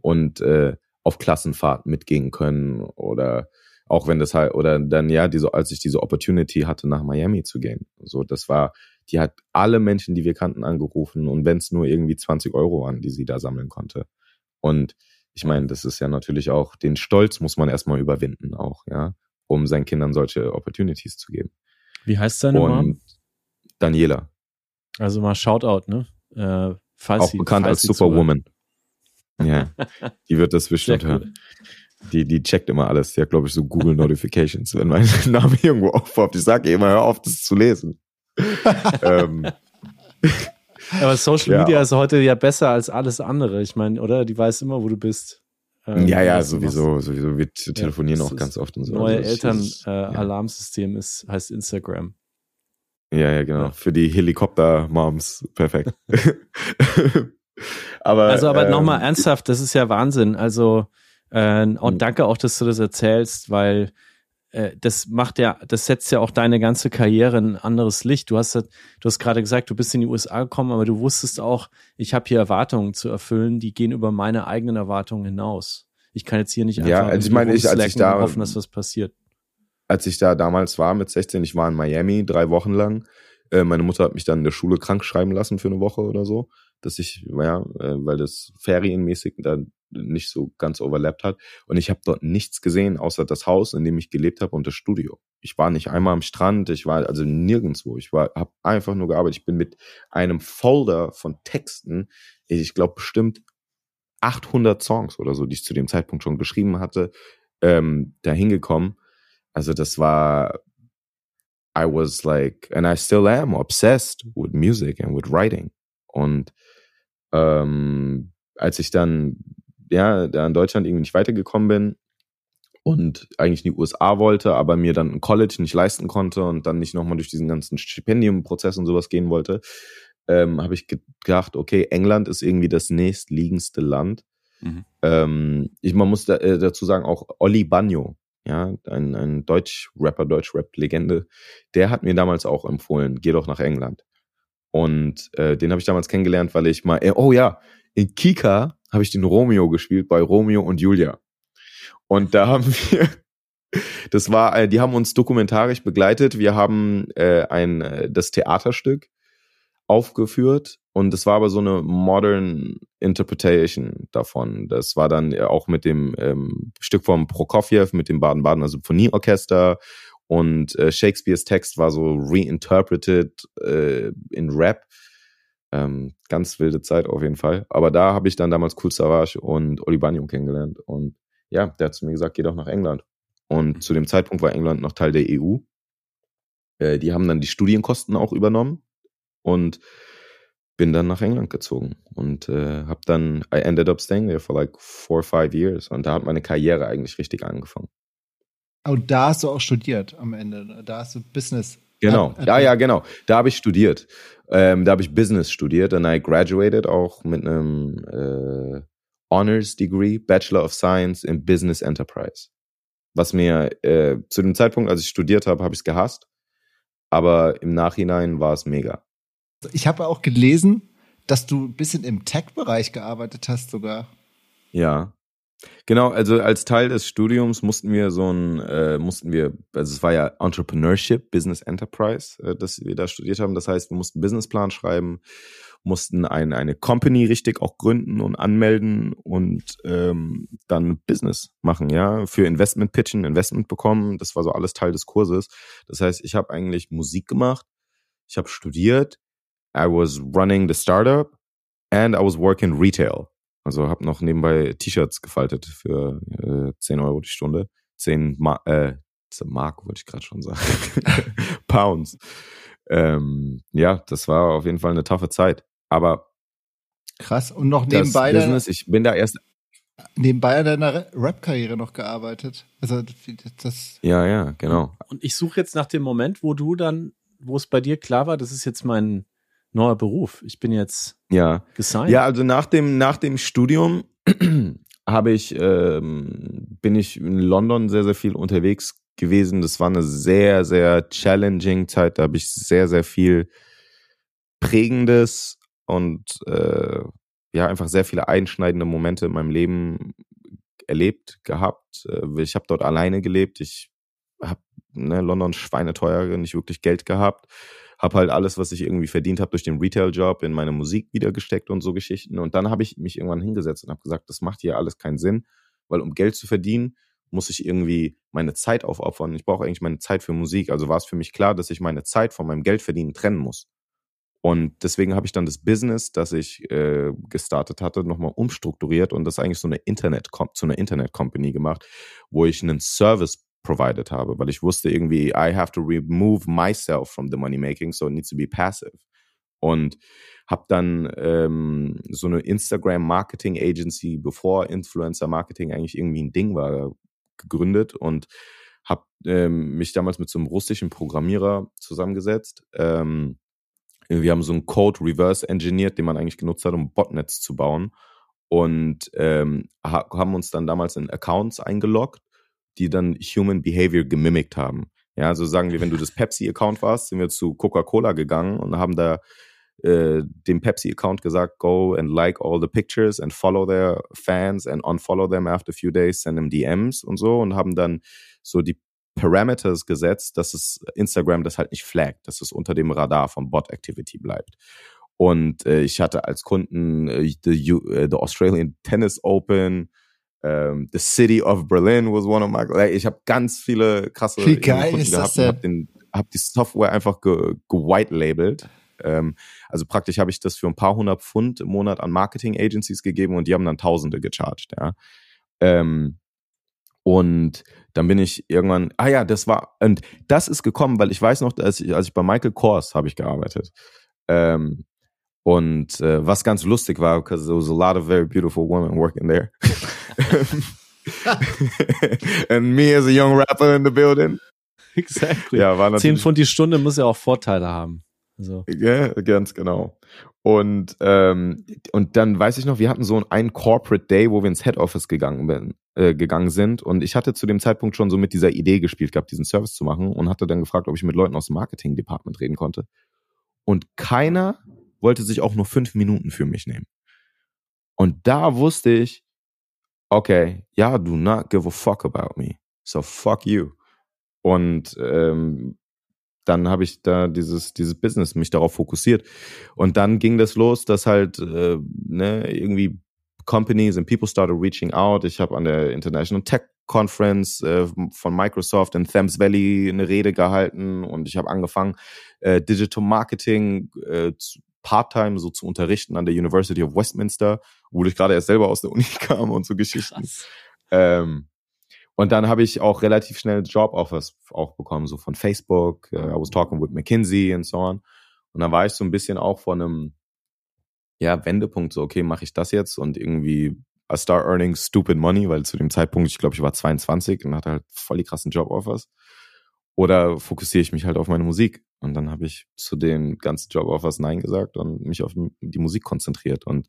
Und äh, auf Klassenfahrt mitgehen können oder auch wenn das halt, oder dann ja, diese, als ich diese Opportunity hatte, nach Miami zu gehen. So, das war, die hat alle Menschen, die wir kannten, angerufen und wenn es nur irgendwie 20 Euro waren, die sie da sammeln konnte. Und ich meine, das ist ja natürlich auch, den Stolz muss man erstmal überwinden auch, ja, um seinen Kindern solche Opportunities zu geben. Wie heißt deine und Mom? Daniela. Also mal Shoutout, ne? Äh, falls auch sie, bekannt als Superwoman. Ja, die wird das bestimmt cool. hören. Die, die checkt immer alles. Die hat, glaube ich, so Google Notifications, wenn mein Name irgendwo aufpoppt. Ich sage immer, hör auf, das zu lesen. ähm. Aber Social Media ist heute ja besser als alles andere. Ich meine, oder? Die weiß immer, wo du bist. Ähm, ja, ja, sowieso, sowieso. Wir telefonieren ja, auch ganz oft und so. Neue also Eltern-Alarmsystem äh, ja. ist, heißt Instagram. Ja, ja, genau. Ja. Für die Helikopter-Moms. Perfekt. aber, also, aber ähm, nochmal ernsthaft, das ist ja Wahnsinn. Also, äh, und hm. danke auch, dass du das erzählst, weil das macht ja, das setzt ja auch deine ganze Karriere in ein anderes Licht. Du hast, du hast gerade gesagt, du bist in die USA gekommen, aber du wusstest auch, ich habe hier Erwartungen zu erfüllen, die gehen über meine eigenen Erwartungen hinaus. Ich kann jetzt hier nicht einfach ja, also ich meine, ich, als ich da hoffen, dass was passiert. Als ich da damals war mit 16, ich war in Miami drei Wochen lang. Äh, meine Mutter hat mich dann in der Schule krank schreiben lassen für eine Woche oder so dass ich, ja, äh, weil das ferienmäßig dann nicht so ganz overlappt hat. Und ich habe dort nichts gesehen, außer das Haus, in dem ich gelebt habe und das Studio. Ich war nicht einmal am Strand, ich war also nirgendwo. Ich war, habe einfach nur gearbeitet. Ich bin mit einem Folder von Texten, ich glaube bestimmt 800 Songs oder so, die ich zu dem Zeitpunkt schon geschrieben hatte, ähm, da hingekommen. Also das war, I was like, and I still am obsessed with music and with writing. Und ähm, als ich dann ja da in Deutschland irgendwie nicht weitergekommen bin und eigentlich in die USA wollte, aber mir dann ein College nicht leisten konnte und dann nicht nochmal durch diesen ganzen Stipendiumprozess und sowas gehen wollte, ähm, habe ich gedacht, okay, England ist irgendwie das nächstliegendste Land. Mhm. Ähm, ich, man muss da, äh, dazu sagen, auch Olli Bagno, ja, ein, ein Deutsch-Rapper, Deutsch-Rap-Legende, der hat mir damals auch empfohlen, geh doch nach England. Und äh, den habe ich damals kennengelernt, weil ich mal, äh, oh ja, in Kika habe ich den Romeo gespielt bei Romeo und Julia. Und da haben wir, das war, äh, die haben uns dokumentarisch begleitet. Wir haben äh, ein äh, das Theaterstück aufgeführt und das war aber so eine modern Interpretation davon. Das war dann auch mit dem ähm, Stück vom Prokofjew, mit dem Baden-Badener Symphonieorchester und äh, Shakespeares Text war so reinterpreted äh, in Rap. Ähm, ganz wilde Zeit auf jeden Fall. Aber da habe ich dann damals Cool Savage und Oli Bagno kennengelernt. Und ja, der hat zu mir gesagt, geh doch nach England. Und zu dem Zeitpunkt war England noch Teil der EU. Äh, die haben dann die Studienkosten auch übernommen und bin dann nach England gezogen und äh, habe dann I ended up staying there for like four or five years und da hat meine Karriere eigentlich richtig angefangen. Und da hast du auch studiert am Ende. Da hast du Business. Genau. Ja, ja, genau. Da habe ich studiert. Ähm, da habe ich Business studiert und I graduated auch mit einem äh, Honors Degree, Bachelor of Science in Business Enterprise. Was mir äh, zu dem Zeitpunkt, als ich studiert habe, habe ich es gehasst. Aber im Nachhinein war es mega. Ich habe auch gelesen, dass du ein bisschen im Tech-Bereich gearbeitet hast sogar. Ja. Genau, also als Teil des Studiums mussten wir so ein, äh, mussten wir, also es war ja Entrepreneurship, Business Enterprise, äh, das wir da studiert haben. Das heißt, wir mussten Businessplan schreiben mussten ein, eine Company richtig auch gründen und anmelden und ähm, dann Business machen, ja, für Investment pitchen, Investment bekommen. Das war so alles Teil des Kurses. Das heißt, ich habe eigentlich Musik gemacht, ich habe studiert, I was running the startup and I was working retail. Also habe noch nebenbei T-Shirts gefaltet für äh, 10 Euro die Stunde. 10 Ma äh, Mark, wollte ich gerade schon sagen. Pounds. Ähm, ja, das war auf jeden Fall eine taffe Zeit. Aber krass. Und noch nebenbei das Business, ich bin da erst nebenbei an deiner Rap-Karriere noch gearbeitet. Also das. Ja, ja, genau. Und ich suche jetzt nach dem Moment, wo du dann, wo es bei dir klar war, das ist jetzt mein neuer Beruf. Ich bin jetzt ja gesigned. Ja, also nach dem nach dem Studium habe ich ähm, bin ich in London sehr sehr viel unterwegs gewesen. Das war eine sehr sehr challenging Zeit. Da habe ich sehr sehr viel prägendes und äh, ja einfach sehr viele einschneidende Momente in meinem Leben erlebt gehabt. Äh, ich habe dort alleine gelebt. Ich habe ne, London schweineteuer, nicht wirklich Geld gehabt habe halt alles, was ich irgendwie verdient habe durch den Retail-Job in meine Musik wieder gesteckt und so Geschichten. Und dann habe ich mich irgendwann hingesetzt und habe gesagt, das macht hier alles keinen Sinn, weil um Geld zu verdienen, muss ich irgendwie meine Zeit aufopfern. Ich brauche eigentlich meine Zeit für Musik. Also war es für mich klar, dass ich meine Zeit von meinem Geldverdienen trennen muss. Und deswegen habe ich dann das Business, das ich äh, gestartet hatte, nochmal umstrukturiert und das eigentlich so eine Internet zu einer Internet Company gemacht, wo ich einen Service provided habe, weil ich wusste irgendwie, I have to remove myself from the money making, so it needs to be passive. Und habe dann ähm, so eine Instagram Marketing Agency, bevor Influencer Marketing eigentlich irgendwie ein Ding war, gegründet und habe ähm, mich damals mit so einem russischen Programmierer zusammengesetzt. Ähm, wir haben so einen Code reverse engineert, den man eigentlich genutzt hat, um Botnets zu bauen und ähm, haben uns dann damals in Accounts eingeloggt die dann Human Behavior gemimikt haben. Ja, also sagen wir, wenn du das Pepsi-Account warst, sind wir zu Coca-Cola gegangen und haben da äh, dem Pepsi-Account gesagt, go and like all the pictures and follow their fans and unfollow them after a few days, send them DMs und so und haben dann so die Parameters gesetzt, dass es Instagram das halt nicht flaggt, dass es unter dem Radar von Bot Activity bleibt. Und äh, ich hatte als Kunden äh, the, uh, the Australian Tennis Open, ähm, The City of Berlin was one of my. Like, ich habe ganz viele krasse Wie geil Kunden ist gehabt das denn? Hab, hab die Software einfach ge, ge labeled. Ähm, also praktisch habe ich das für ein paar hundert Pfund im Monat an Marketing Agencies gegeben und die haben dann Tausende gecharged. Ja. Ähm, und dann bin ich irgendwann, ah ja, das war, und das ist gekommen, weil ich weiß noch, als ich, als ich bei Michael Kors habe ich gearbeitet. Ähm, und äh, was ganz lustig war, because there was a lot of very beautiful women working there. And me as a young rapper in the building. Exactly. Ja, war natürlich. 10 Pfund die Stunde muss ja auch Vorteile haben. So. Ja, ganz genau. Und, ähm, und dann weiß ich noch, wir hatten so einen Corporate Day, wo wir ins Head Office gegangen, bin, äh, gegangen sind. Und ich hatte zu dem Zeitpunkt schon so mit dieser Idee gespielt gehabt, diesen Service zu machen und hatte dann gefragt, ob ich mit Leuten aus dem Marketing Department reden konnte. Und keiner wollte sich auch nur fünf Minuten für mich nehmen. Und da wusste ich, okay, ja, do not give a fuck about me. So fuck you. Und ähm, dann habe ich da dieses, dieses Business mich darauf fokussiert. Und dann ging das los, dass halt äh, ne, irgendwie Companies and people started reaching out. Ich habe an der International Tech Conference äh, von Microsoft in Thames Valley eine Rede gehalten und ich habe angefangen, äh, Digital Marketing äh, zu, Part-Time so zu unterrichten an der University of Westminster, wo ich gerade erst selber aus der Uni kam und so Geschichten. Ähm, und dann habe ich auch relativ schnell Job-Offers auch bekommen, so von Facebook. Uh, I was talking with McKinsey and so on. Und dann war ich so ein bisschen auch von einem ja, Wendepunkt, so, okay, mache ich das jetzt und irgendwie I start earning stupid money, weil zu dem Zeitpunkt, ich glaube, ich war 22 und hatte halt voll die krassen Job-Offers. Oder fokussiere ich mich halt auf meine Musik? Und dann habe ich zu den ganzen Job-Offers Nein gesagt und mich auf die Musik konzentriert. Und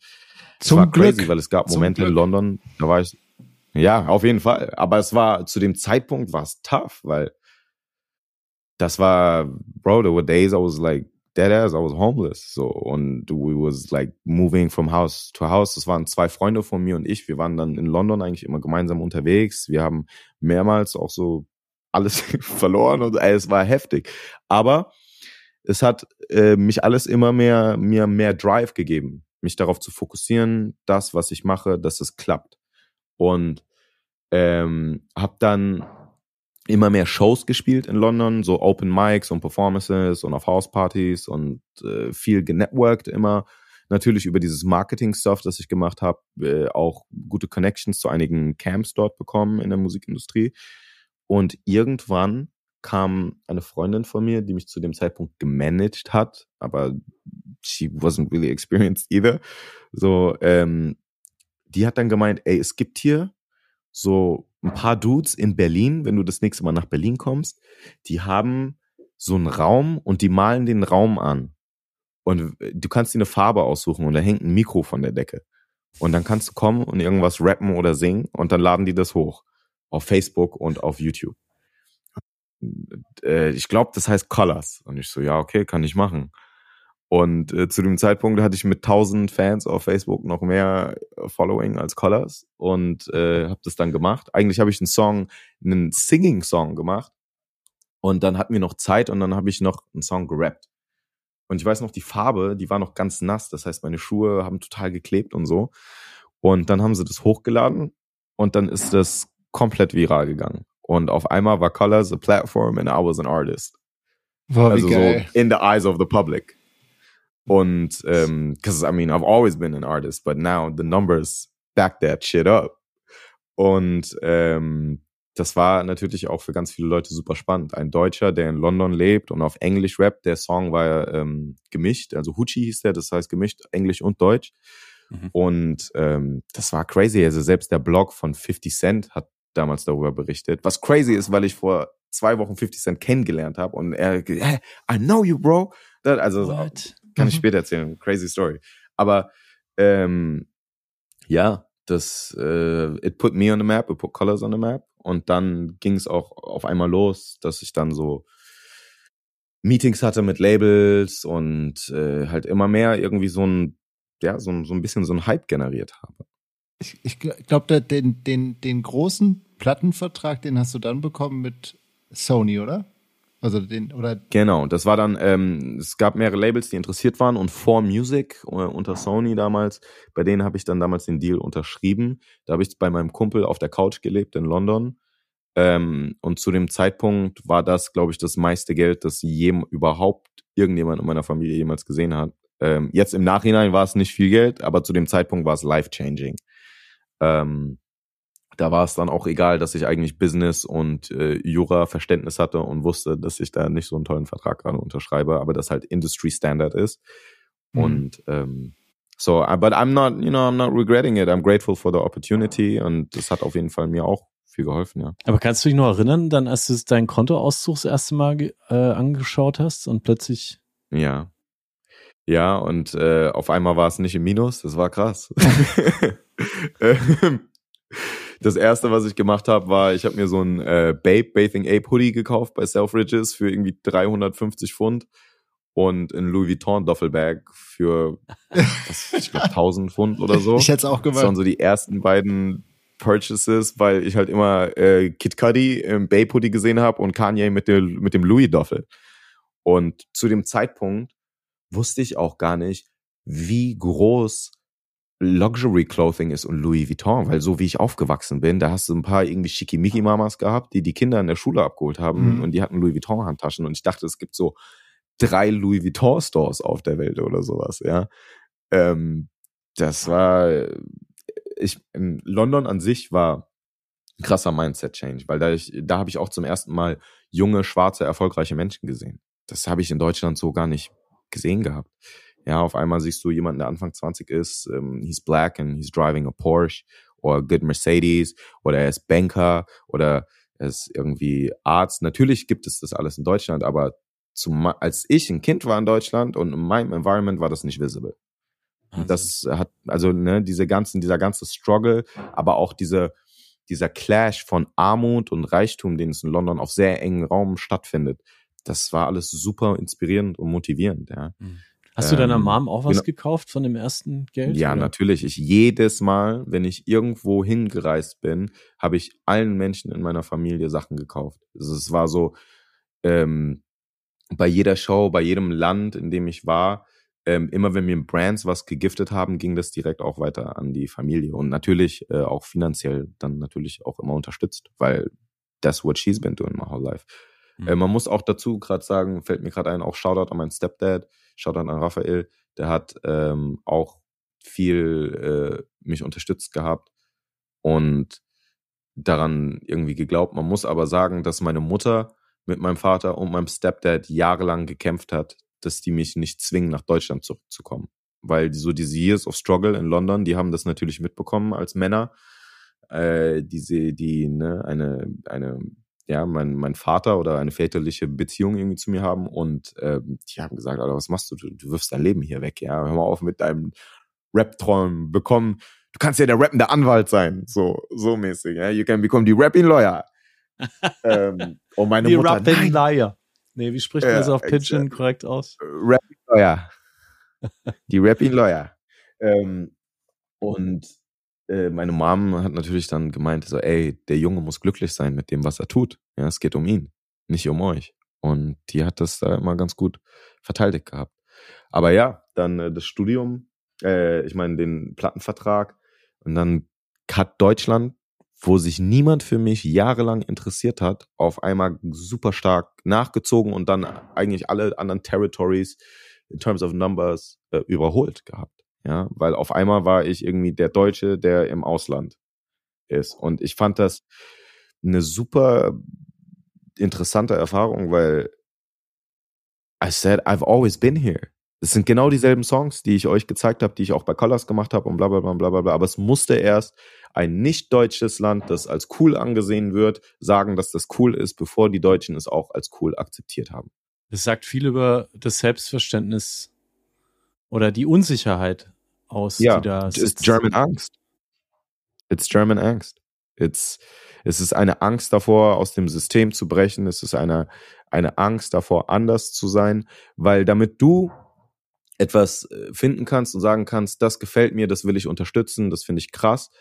es war Glück. crazy, weil es gab Momente in London, da war ich, ja, auf jeden Fall. Aber es war, zu dem Zeitpunkt war es tough, weil das war, bro, there were days I was like, dead ass, I was homeless. So, und we was like moving from house to house. Das waren zwei Freunde von mir und ich. Wir waren dann in London eigentlich immer gemeinsam unterwegs. Wir haben mehrmals auch so alles verloren und ey, es war heftig. Aber es hat äh, mich alles immer mehr, mir mehr Drive gegeben, mich darauf zu fokussieren, das, was ich mache, dass es klappt. Und ähm, habe dann immer mehr Shows gespielt in London, so Open Mics und Performances und auf Housepartys und äh, viel genetworked immer. Natürlich über dieses Marketing-Stuff, das ich gemacht habe, äh, auch gute Connections zu einigen Camps dort bekommen in der Musikindustrie. Und irgendwann kam eine Freundin von mir, die mich zu dem Zeitpunkt gemanagt hat, aber she wasn't really experienced either. So, ähm, die hat dann gemeint, ey, es gibt hier so ein paar Dudes in Berlin, wenn du das nächste Mal nach Berlin kommst, die haben so einen Raum und die malen den Raum an. Und du kannst dir eine Farbe aussuchen und da hängt ein Mikro von der Decke. Und dann kannst du kommen und irgendwas rappen oder singen und dann laden die das hoch. Auf Facebook und auf YouTube. Äh, ich glaube, das heißt Colors. Und ich so, ja, okay, kann ich machen. Und äh, zu dem Zeitpunkt hatte ich mit 1000 Fans auf Facebook noch mehr äh, Following als Colors und äh, habe das dann gemacht. Eigentlich habe ich einen Song, einen Singing-Song gemacht und dann hatten wir noch Zeit und dann habe ich noch einen Song gerappt. Und ich weiß noch, die Farbe, die war noch ganz nass. Das heißt, meine Schuhe haben total geklebt und so. Und dann haben sie das hochgeladen und dann ist das komplett viral gegangen. Und auf einmal war Colors a platform and I was an artist. Wow, also so in the eyes of the public. Und ähm, because I mean, I've always been an artist, but now the numbers back that shit up. Und ähm, das war natürlich auch für ganz viele Leute super spannend. Ein Deutscher, der in London lebt und auf Englisch rappt, der Song war ähm, gemischt, also Huchi hieß der, das heißt gemischt, Englisch und Deutsch. Mhm. Und ähm, das war crazy. Also selbst der Blog von 50 Cent hat damals darüber berichtet. Was crazy ist, weil ich vor zwei Wochen 50 Cent kennengelernt habe und er, hey, I know you, bro. Das, also What? kann ich Mhm. später erzählen. Crazy Story. Aber ähm, ja, das äh, it put me on the map, it put colors on the map. Und dann ging es auch auf einmal los, dass ich dann so Meetings hatte mit Labels und äh, halt immer mehr irgendwie so ein, ja, so, ein- so ein bisschen so ein Hype generiert habe. Ich, ich glaube, den, den, den großen Plattenvertrag, den hast du dann bekommen mit Sony, oder? Also den, oder Genau, das war dann, ähm, es gab mehrere Labels, die interessiert waren und 4Music äh, unter Sony damals, bei denen habe ich dann damals den Deal unterschrieben. Da habe ich bei meinem Kumpel auf der Couch gelebt in London. Ähm, und zu dem Zeitpunkt war das, glaube ich, das meiste Geld, das jem überhaupt irgendjemand in meiner Familie jemals gesehen hat. Ähm, jetzt im Nachhinein war es nicht viel Geld, aber zu dem Zeitpunkt war es life-changing. Ähm, da war es dann auch egal, dass ich eigentlich Business und äh, Jura Verständnis hatte und wusste, dass ich da nicht so einen tollen Vertrag gerade unterschreibe, aber das halt Industry Standard ist. Mhm. Und ähm, so, but I'm not, you know, I'm not regretting it. I'm grateful for the opportunity und das hat auf jeden Fall mir auch viel geholfen, ja. Aber kannst du dich noch erinnern, dann als du deinen Kontoauszug das erste Mal äh, angeschaut hast und plötzlich Ja. Ja, und äh, auf einmal war es nicht im Minus, das war krass. Das erste, was ich gemacht habe, war, ich habe mir so ein äh, Babe Bathing Ape Hoodie gekauft bei Selfridges für irgendwie 350 Pfund und ein Louis Vuitton Duffelbag für, was, ich glaube, 1000 Pfund oder so. ich hätte es auch Das waren so die ersten beiden Purchases, weil ich halt immer äh, Kid Cudi im Babe Hoodie gesehen habe und Kanye mit, der, mit dem Louis Duffel. Und zu dem Zeitpunkt wusste ich auch gar nicht, wie groß Luxury Clothing ist und Louis Vuitton, weil so wie ich aufgewachsen bin, da hast du ein paar irgendwie schickimicki Mamas gehabt, die die Kinder in der Schule abgeholt haben Mhm. und die hatten Louis Vuitton Handtaschen und ich dachte, es gibt so drei Louis Vuitton Stores auf der Welt oder sowas, ja. Ähm, das war, ich, in London an sich war ein krasser Mindset-Change, weil da, ich, da habe ich auch zum ersten Mal junge, schwarze, erfolgreiche Menschen gesehen. Das habe ich in Deutschland so gar nicht gesehen gehabt. Ja, auf einmal siehst du jemanden, der Anfang 20 ist, ähm, he's black and he's driving a Porsche or a good Mercedes oder er ist Banker oder er ist irgendwie Arzt. Natürlich gibt es das alles in Deutschland, aber zum, als ich ein Kind war in Deutschland und in meinem Environment war das nicht visible. Das hat, also, ne, diese ganzen, dieser ganze Struggle, aber auch diese, dieser Clash von Armut und Reichtum, den es in London auf sehr engen Raum stattfindet, das war alles super inspirierend und motivierend, ja. Hast du deiner Ähm, Mom auch was genau. gekauft von dem ersten Geld? Ja, oder? natürlich. Ich jedes Mal, wenn ich irgendwo hingereist bin, habe ich allen Menschen in meiner Familie Sachen gekauft. Also es war so, ähm, bei jeder Show, bei jedem Land, in dem ich war, ähm, immer wenn mir Brands was gegiftet haben, ging das direkt auch weiter an die Familie und natürlich äh, auch finanziell dann natürlich auch immer unterstützt, weil that's what she's been doing my whole life. Mhm. Äh, man muss auch dazu gerade sagen, fällt mir gerade ein, auch Shoutout an meinen Stepdad, Shoutout an Raphael, der hat ähm, auch viel äh, mich unterstützt gehabt und daran irgendwie geglaubt. Man muss aber sagen, dass meine Mutter mit meinem Vater und meinem Stepdad jahrelang gekämpft hat, dass die mich nicht zwingen, nach Deutschland zurückzukommen. Weil so diese Years of Struggle in London, die haben das natürlich mitbekommen als Männer. Äh, diese, die, ne, eine, eine, ja, mein, mein Vater oder eine väterliche Beziehung irgendwie zu mir haben und äh, die haben gesagt, Alter, was machst du? du? Du wirfst dein Leben hier weg, ja. Hör mal auf mit deinem Rap-Träumen bekommen. Du kannst ja der rappende Anwalt sein, so, so mäßig, ja. You can become the rapping lawyer. ähm, und meine die Mutter, rapping liar. Nee, wie spricht man das auf Pidgin korrekt aus? Rapping Lawyer. Die Rapping Lawyer. Ähm, und äh, meine Mom hat natürlich dann gemeint, so, ey, der Junge muss glücklich sein mit dem, was er tut. Ja, es geht um ihn, nicht um euch. Und die hat das da immer ganz gut verteidigt gehabt. Aber ja, dann äh, das Studium, äh, ich meine den Plattenvertrag und dann hat Deutschland wo sich niemand für mich jahrelang interessiert hat, auf einmal super stark nachgezogen und dann eigentlich alle anderen Territories in terms of numbers äh, überholt gehabt. Ja, weil auf einmal war ich irgendwie der Deutsche, der im Ausland ist. Und ich fand das eine super interessante Erfahrung, weil I said, I've always been here. Es sind genau dieselben Songs, die ich euch gezeigt habe, die ich auch bei Colors gemacht habe und bla bla bla bla bla. Aber es musste erst ein nicht deutsches Land, das als cool angesehen wird, sagen, dass das cool ist, bevor die Deutschen es auch als cool akzeptiert haben. Das sagt viel über das Selbstverständnis oder die Unsicherheit aus, ja, die da sitzt. It's German Angst. It's German Angst. It's, es ist eine Angst davor, aus dem System zu brechen. Es ist eine, eine Angst davor, anders zu sein, weil damit du etwas äh, finden kannst und sagen kannst, das gefällt mir, das will ich unterstützen, das finde ich krass,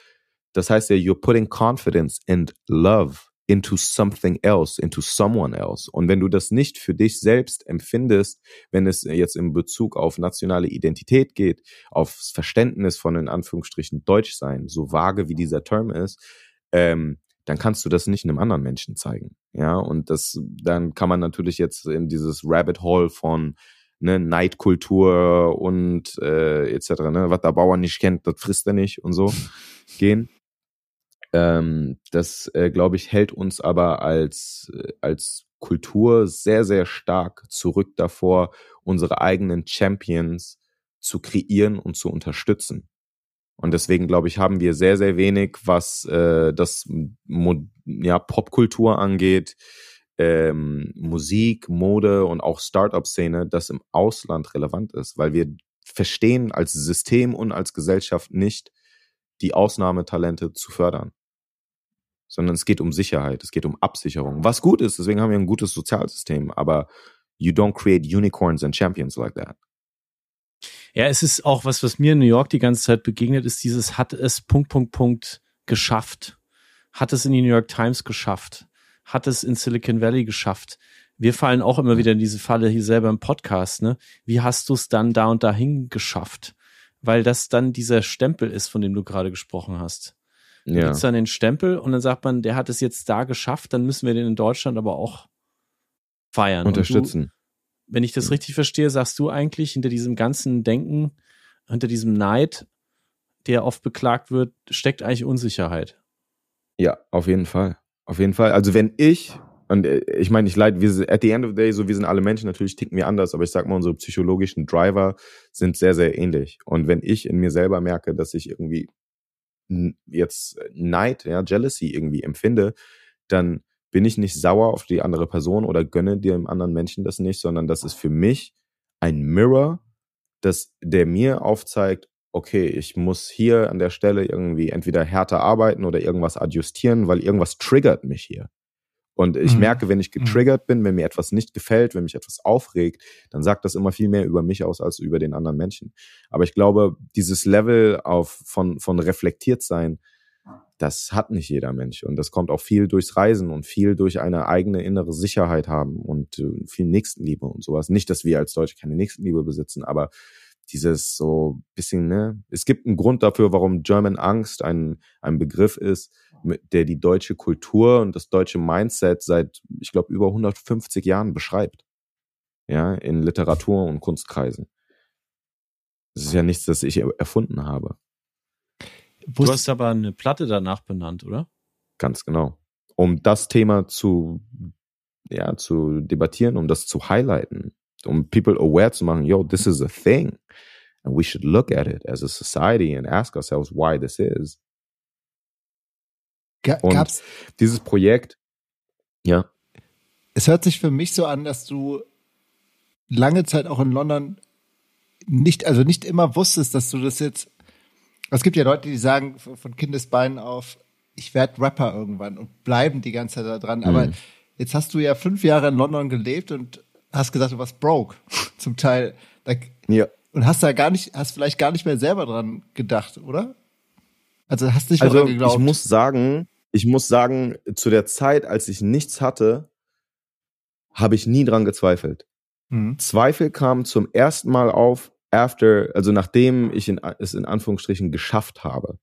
das heißt ja, you're putting confidence and love into something else, into someone else. Und wenn du das nicht für dich selbst empfindest, wenn es jetzt in Bezug auf nationale Identität geht, aufs Verständnis von in Anführungsstrichen Deutsch sein, so vage wie dieser Term ist, ähm, dann kannst du das nicht einem anderen Menschen zeigen. Ja, und das, dann kann man natürlich jetzt in dieses Rabbit Hole von ne, Neidkultur und äh, etc., ne, was der Bauer nicht kennt, das frisst er nicht und so gehen. Ähm, das, äh, glaube ich, hält uns aber als, äh, als Kultur sehr, sehr stark zurück davor, unsere eigenen Champions zu kreieren und zu unterstützen. Und deswegen, glaube ich, haben wir sehr, sehr wenig, was äh, das ja, Popkultur angeht, ähm, Musik, Mode und auch Startup-Szene, das im Ausland relevant ist, weil wir verstehen als System und als Gesellschaft nicht, die Ausnahmetalente zu fördern sondern es geht um Sicherheit, es geht um Absicherung. Was gut ist, deswegen haben wir ein gutes Sozialsystem, aber you don't create unicorns and champions like that. Ja, es ist auch was, was mir in New York die ganze Zeit begegnet, ist dieses hat es Punkt, Punkt, Punkt geschafft. Hat es in die New York Times geschafft. Hat es in Silicon Valley geschafft. Wir fallen auch immer wieder in diese Falle hier selber im Podcast, ne? Wie hast du es dann da und dahin geschafft? Weil das dann dieser Stempel ist, von dem du gerade gesprochen hast. Ja. Gibt's dann den Stempel und dann sagt man, der hat es jetzt da geschafft, dann müssen wir den in Deutschland aber auch feiern. Unterstützen. Du, wenn ich das richtig verstehe, sagst du eigentlich hinter diesem ganzen Denken, hinter diesem Neid, der oft beklagt wird, steckt eigentlich Unsicherheit. Ja, auf jeden Fall. Auf jeden Fall. Also wenn ich, und äh, ich meine, ich leide, wir at the end of the day, so wir sind alle Menschen, natürlich ticken wir anders, aber ich sag mal, unsere psychologischen Driver sind sehr, sehr ähnlich. Und wenn ich in mir selber merke, dass ich irgendwie jetzt Neid, ja, Jealousy irgendwie empfinde, dann bin ich nicht sauer auf die andere Person oder gönne dem anderen Menschen das nicht, sondern das ist für mich ein Mirror, das, der mir aufzeigt, okay, ich muss hier an der Stelle irgendwie entweder härter arbeiten oder irgendwas adjustieren, weil irgendwas triggert mich hier. Und ich mhm. merke, wenn ich mhm. getriggert bin, wenn mir etwas nicht gefällt, wenn mich etwas aufregt, dann sagt das immer viel mehr über mich aus als über den anderen Menschen. Aber ich glaube, dieses Level auf, von, von reflektiert sein, das hat nicht jeder Mensch. Und das kommt auch viel durchs Reisen und viel durch eine eigene innere Sicherheit haben und äh, viel Nächstenliebe und sowas. Nicht, dass wir als Deutsche keine Nächstenliebe besitzen, aber dieses so bisschen, ne, es gibt einen Grund dafür, warum German Angst ein, ein Begriff ist, der die deutsche Kultur und das deutsche Mindset seit, ich glaube, über 150 Jahren beschreibt. Ja, in Literatur und Kunstkreisen. Das ist ja nichts, das ich erfunden habe. Du hast aber eine Platte danach benannt, oder? Ganz genau. Um das Thema zu, ja, zu debattieren, um das zu highlighten, um people aware zu machen, yo, this is a thing. And we should look at it as a society and ask ourselves why this is. Ga und gab's, dieses Projekt, ja. Es hört sich für mich so an, dass du lange Zeit auch in London nicht, also nicht immer wusstest, dass du das jetzt. Es gibt ja Leute, die sagen von Kindesbeinen auf, ich werde Rapper irgendwann und bleiben die ganze Zeit da dran. Mhm. Aber jetzt hast du ja fünf Jahre in London gelebt und hast gesagt, du warst broke. Zum Teil. ja. Und hast da gar nicht, hast vielleicht gar nicht mehr selber dran gedacht, oder? Also hast nicht also, geglaubt. Ich muss sagen, ich muss sagen, zu der Zeit, als ich nichts hatte, habe ich nie dran gezweifelt. Mhm. Zweifel kamen zum ersten Mal auf, after, also nachdem ich in, es in Anführungsstrichen geschafft habe.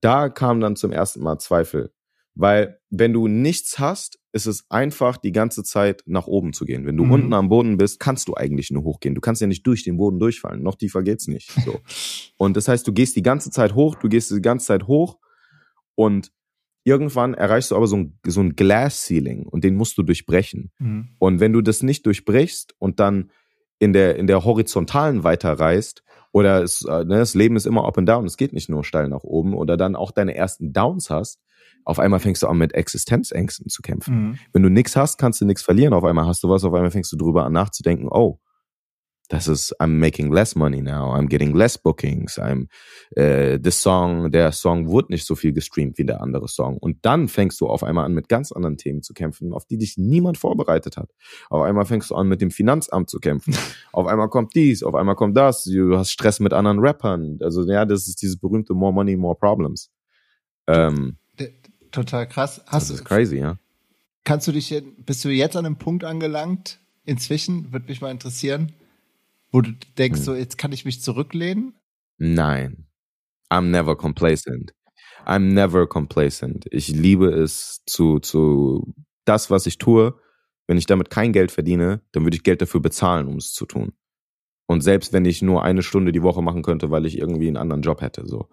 Da kam dann zum ersten Mal Zweifel. Weil wenn du nichts hast, ist es einfach, die ganze Zeit nach oben zu gehen. Wenn du mhm. unten am Boden bist, kannst du eigentlich nur hochgehen. Du kannst ja nicht durch den Boden durchfallen. Noch tiefer geht's nicht. So. und das heißt, du gehst die ganze Zeit hoch, du gehst die ganze Zeit hoch und irgendwann erreichst du aber so ein, so ein Glass Ceiling und den musst du durchbrechen. Mhm. Und wenn du das nicht durchbrichst und dann in der, in der horizontalen weiterreist, oder es, äh, ne, das Leben ist immer up and down, es geht nicht nur steil nach oben, oder dann auch deine ersten Downs hast, auf einmal fängst du an mit Existenzängsten zu kämpfen. Mhm. Wenn du nichts hast, kannst du nichts verlieren. Auf einmal hast du was, auf einmal fängst du drüber an nachzudenken, oh, das ist, I'm making less money now, I'm getting less bookings, I'm, äh, the song, der Song wurde nicht so viel gestreamt wie der andere Song. Und dann fängst du auf einmal an, mit ganz anderen Themen zu kämpfen, auf die dich niemand vorbereitet hat. Auf einmal fängst du an, mit dem Finanzamt zu kämpfen. auf einmal kommt dies, auf einmal kommt das, du hast Stress mit anderen Rappern. Also, ja, das ist dieses berühmte More Money, More Problems. Ähm, Total krass. Hast, das ist crazy, ja. Kannst du dich, bist du jetzt an einem Punkt angelangt, inzwischen, würde mich mal interessieren, wo du denkst, hm. so, jetzt kann ich mich zurücklehnen? Nein. I'm never complacent. I'm never complacent. Ich liebe es zu, zu, das, was ich tue. Wenn ich damit kein Geld verdiene, dann würde ich Geld dafür bezahlen, um es zu tun. Und selbst wenn ich nur eine Stunde die Woche machen könnte, weil ich irgendwie einen anderen Job hätte, so.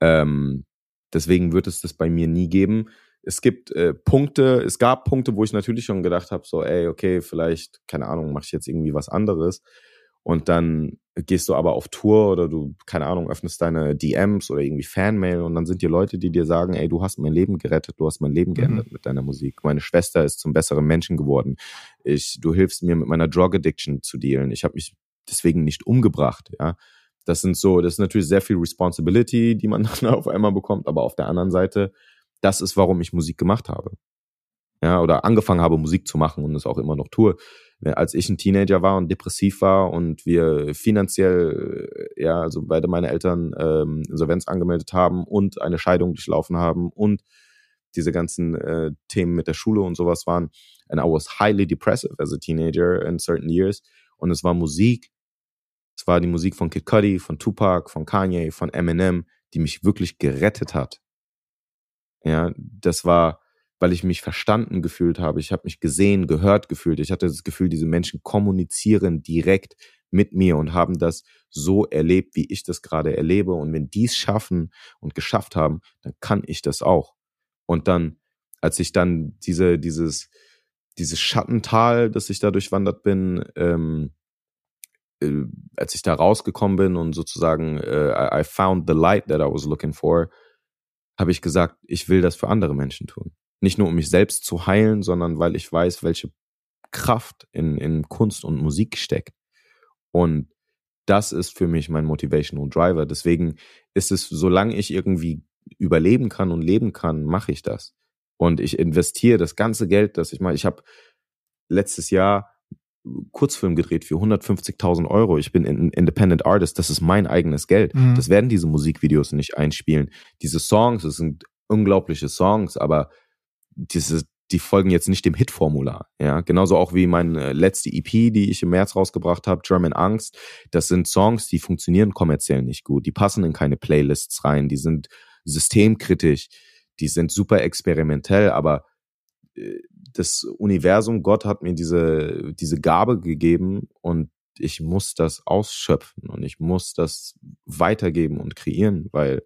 Ähm, Deswegen wird es das bei mir nie geben. Es gibt äh, Punkte, es gab Punkte, wo ich natürlich schon gedacht habe, so, ey, okay, vielleicht, keine Ahnung, mache ich jetzt irgendwie was anderes. Und dann gehst du aber auf Tour oder du, keine Ahnung, öffnest deine DMs oder irgendwie Fanmail und dann sind die Leute, die dir sagen, ey, du hast mein Leben gerettet, du hast mein Leben geändert mhm. mit deiner Musik. Meine Schwester ist zum besseren Menschen geworden. Ich, du hilfst mir mit meiner Drug Addiction zu dealen. Ich habe mich deswegen nicht umgebracht, ja. Das sind so, das ist natürlich sehr viel Responsibility, die man dann auf einmal bekommt, aber auf der anderen Seite, das ist, warum ich Musik gemacht habe. Ja, oder angefangen habe, Musik zu machen und es auch immer noch tue. Als ich ein Teenager war und depressiv war und wir finanziell, ja, also beide meine Eltern ähm, Insolvenz angemeldet haben und eine Scheidung durchlaufen haben und diese ganzen äh, Themen mit der Schule und sowas waren. And I was highly depressive as a teenager in certain years. Und es war Musik, es war die Musik von Kid Cudi, von Tupac, von Kanye, von Eminem, die mich wirklich gerettet hat. Ja, das war, weil ich mich verstanden gefühlt habe. Ich habe mich gesehen, gehört gefühlt. Ich hatte das Gefühl, diese Menschen kommunizieren direkt mit mir und haben das so erlebt, wie ich das gerade erlebe. Und wenn die es schaffen und geschafft haben, dann kann ich das auch. Und dann, als ich dann diese, dieses, dieses Schattental, das ich da durchwandert bin, ähm, äh, als ich da rausgekommen bin und sozusagen äh, I found the light that I was looking for, habe ich gesagt, ich will das für andere Menschen tun. Nicht nur um mich selbst zu heilen, sondern weil ich weiß, welche Kraft in, in Kunst und Musik steckt. Und das ist für mich mein Motivational Driver. Deswegen ist es, solange ich irgendwie überleben kann und leben kann, mache ich das. Und ich investiere das ganze Geld, das ich mal, ich habe letztes Jahr Kurzfilm gedreht für 150.000 Euro. Ich bin ein Independent Artist. Das ist mein eigenes Geld. Mhm. Das werden diese Musikvideos nicht einspielen. Diese Songs, das sind unglaubliche Songs, aber diese, die folgen jetzt nicht dem Hit-Formular. Ja, genauso auch wie meine letzte EP, die ich im März rausgebracht habe, German Angst. Das sind Songs, die funktionieren kommerziell nicht gut. Die passen in keine Playlists rein. Die sind systemkritisch. Die sind super experimentell, aber äh, das Universum, Gott hat mir diese, diese Gabe gegeben und ich muss das ausschöpfen und ich muss das weitergeben und kreieren, weil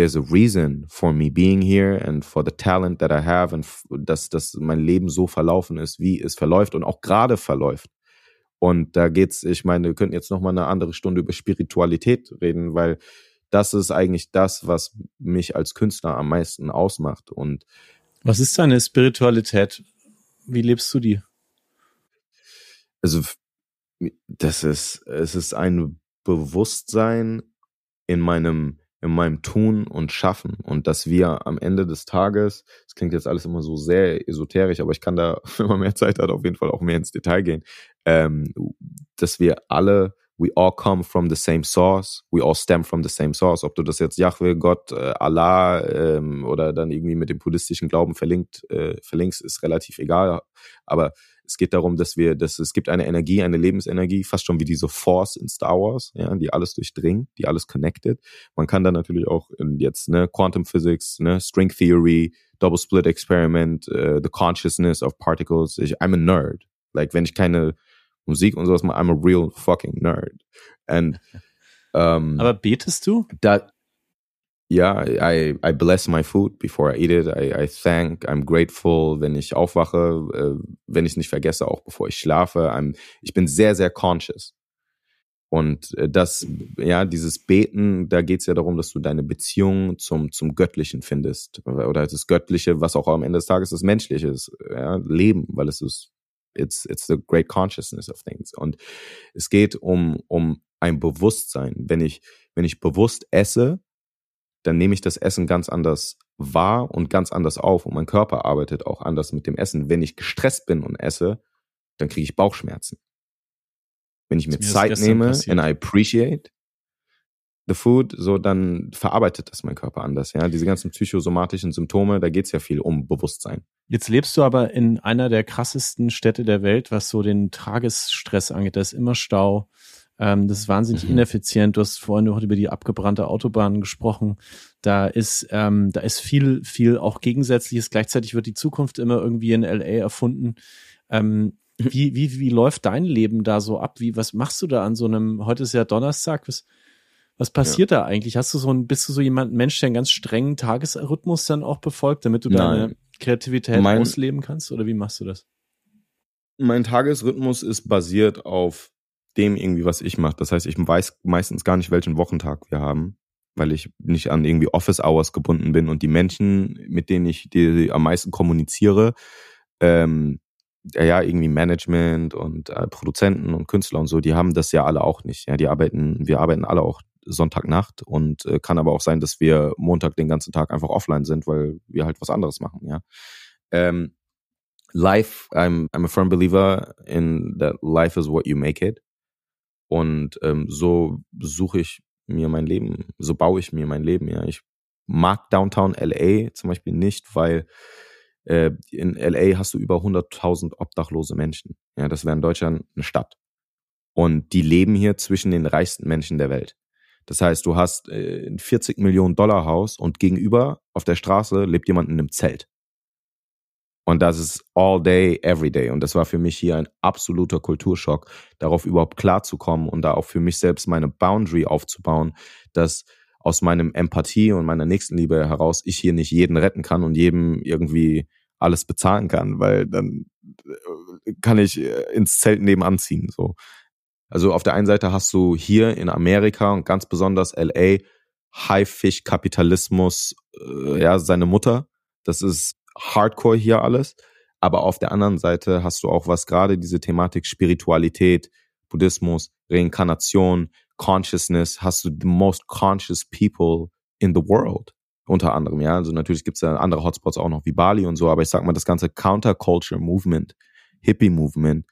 there's a reason for me being here and for the talent that I have and dass, dass mein Leben so verlaufen ist, wie es verläuft und auch gerade verläuft. Und da geht's, ich meine, wir könnten jetzt noch mal eine andere Stunde über Spiritualität reden, weil das ist eigentlich das, was mich als Künstler am meisten ausmacht. Und was ist deine Spiritualität? Wie lebst du die? Also, das ist, es ist ein Bewusstsein in meinem, in meinem Tun und Schaffen und dass wir am Ende des Tages, das klingt jetzt alles immer so sehr esoterisch, aber ich kann da, wenn man mehr Zeit hat, auf jeden Fall auch mehr ins Detail gehen, ähm, dass wir alle we all come from the same source, we all stem from the same source. Ob du das jetzt Yahweh, Gott, äh, Allah ähm, oder dann irgendwie mit dem buddhistischen Glauben verlinkt, äh, verlinkst, ist relativ egal. Aber es geht darum, dass wir, dass es gibt eine Energie, eine Lebensenergie, fast schon wie diese Force in Star Wars, ja, die alles durchdringt, die alles connected. Man kann dann natürlich auch in jetzt ne Quantum Physics, ne String Theory, Double Split Experiment, uh, the Consciousness of Particles. Ich, I'm a nerd. Like wenn ich keine Musik und sowas, I'm a real fucking nerd. And, um, Aber betest du? Da, ja, I, I bless my food before I eat it. I, I thank, I'm grateful, wenn ich aufwache, äh, wenn ich nicht vergesse, auch bevor ich schlafe. I'm, ich bin sehr, sehr conscious. Und äh, das, ja, dieses Beten, da geht's ja darum, dass du deine Beziehung zum, zum Göttlichen findest. Oder das Göttliche, was auch am Ende des Tages das Menschliche ist. Ja, Leben, weil es ist it's it's the great consciousness of things. Und es geht um um ein Bewusstsein. Wenn ich wenn ich bewusst esse, dann nehme ich das Essen ganz anders wahr und ganz anders auf und mein Körper arbeitet auch anders mit dem Essen. Wenn ich gestresst bin und esse, dann kriege ich Bauchschmerzen. Wenn ich mir, mir Zeit nehme passiert. and I appreciate, the food, so dann verarbeitet das mein Körper anders. Ja, diese ganzen psychosomatischen Symptome, da geht's ja viel um Bewusstsein. Jetzt lebst du aber in einer der krassesten Städte der Welt, was so den Tagesstress angeht. Da ist immer Stau. Ähm, das ist wahnsinnig mhm. ineffizient. Du hast vorhin noch über die abgebrannte Autobahn gesprochen. Da ist, ähm, da ist viel, viel auch Gegensätzliches. Gleichzeitig wird die Zukunft immer irgendwie in LA erfunden. Ähm, wie, wie, wie läuft dein Leben da so ab? Wie, was machst du da an so einem, heute ist ja Donnerstag, was, was passiert ja. da eigentlich? Hast du so ein, bist du so jemand, Mensch, der einen ganz strengen Tagesrhythmus dann auch befolgt, damit du deine Nein. Kreativität mein, ausleben kannst? Oder wie machst du das? Mein Tagesrhythmus ist basiert auf dem irgendwie, was ich mache. Das heißt, ich weiß meistens gar nicht, welchen Wochentag wir haben, weil ich nicht an irgendwie Office Hours gebunden bin und die Menschen, mit denen ich die, am meisten kommuniziere, ähm, ja, irgendwie Management und äh, Produzenten und Künstler und so, die haben das ja alle auch nicht. Ja, die arbeiten, wir arbeiten alle auch Sonntagnacht und äh, kann aber auch sein, dass wir Montag den ganzen Tag einfach offline sind, weil wir halt was anderes machen, ja. Ähm, life, I'm, I'm a firm believer in that life is what you make it. Und ähm, so suche ich mir mein Leben, so baue ich mir mein Leben, ja. Ich mag Downtown LA zum Beispiel nicht, weil äh, in LA hast du über 100.000 obdachlose Menschen. Ja, das wäre in Deutschland eine Stadt. Und die leben hier zwischen den reichsten Menschen der Welt. Das heißt, du hast äh, ein 40 Millionen Dollar Haus und gegenüber auf der Straße lebt jemand in einem Zelt. Und das ist all day, every day. Und das war für mich hier ein absoluter Kulturschock, darauf überhaupt klarzukommen und da auch für mich selbst meine Boundary aufzubauen, dass aus meinem Empathie und meiner Nächstenliebe heraus ich hier nicht jeden retten kann und jedem irgendwie alles bezahlen kann, weil dann äh, kann ich äh, ins Zelt nebenan ziehen. So. Also auf der einen Seite hast du hier in Amerika und ganz besonders LA Haifisch-Kapitalismus, äh, ja, seine Mutter. Das ist Hardcore hier alles. Aber auf der anderen Seite hast du auch was gerade diese Thematik Spiritualität, Buddhismus, Reinkarnation, Consciousness, hast du the most conscious people in the world. Unter anderem, ja. Also natürlich gibt es ja andere Hotspots auch noch wie Bali und so, aber ich sag mal, das ganze Counterculture Movement, Hippie Movement,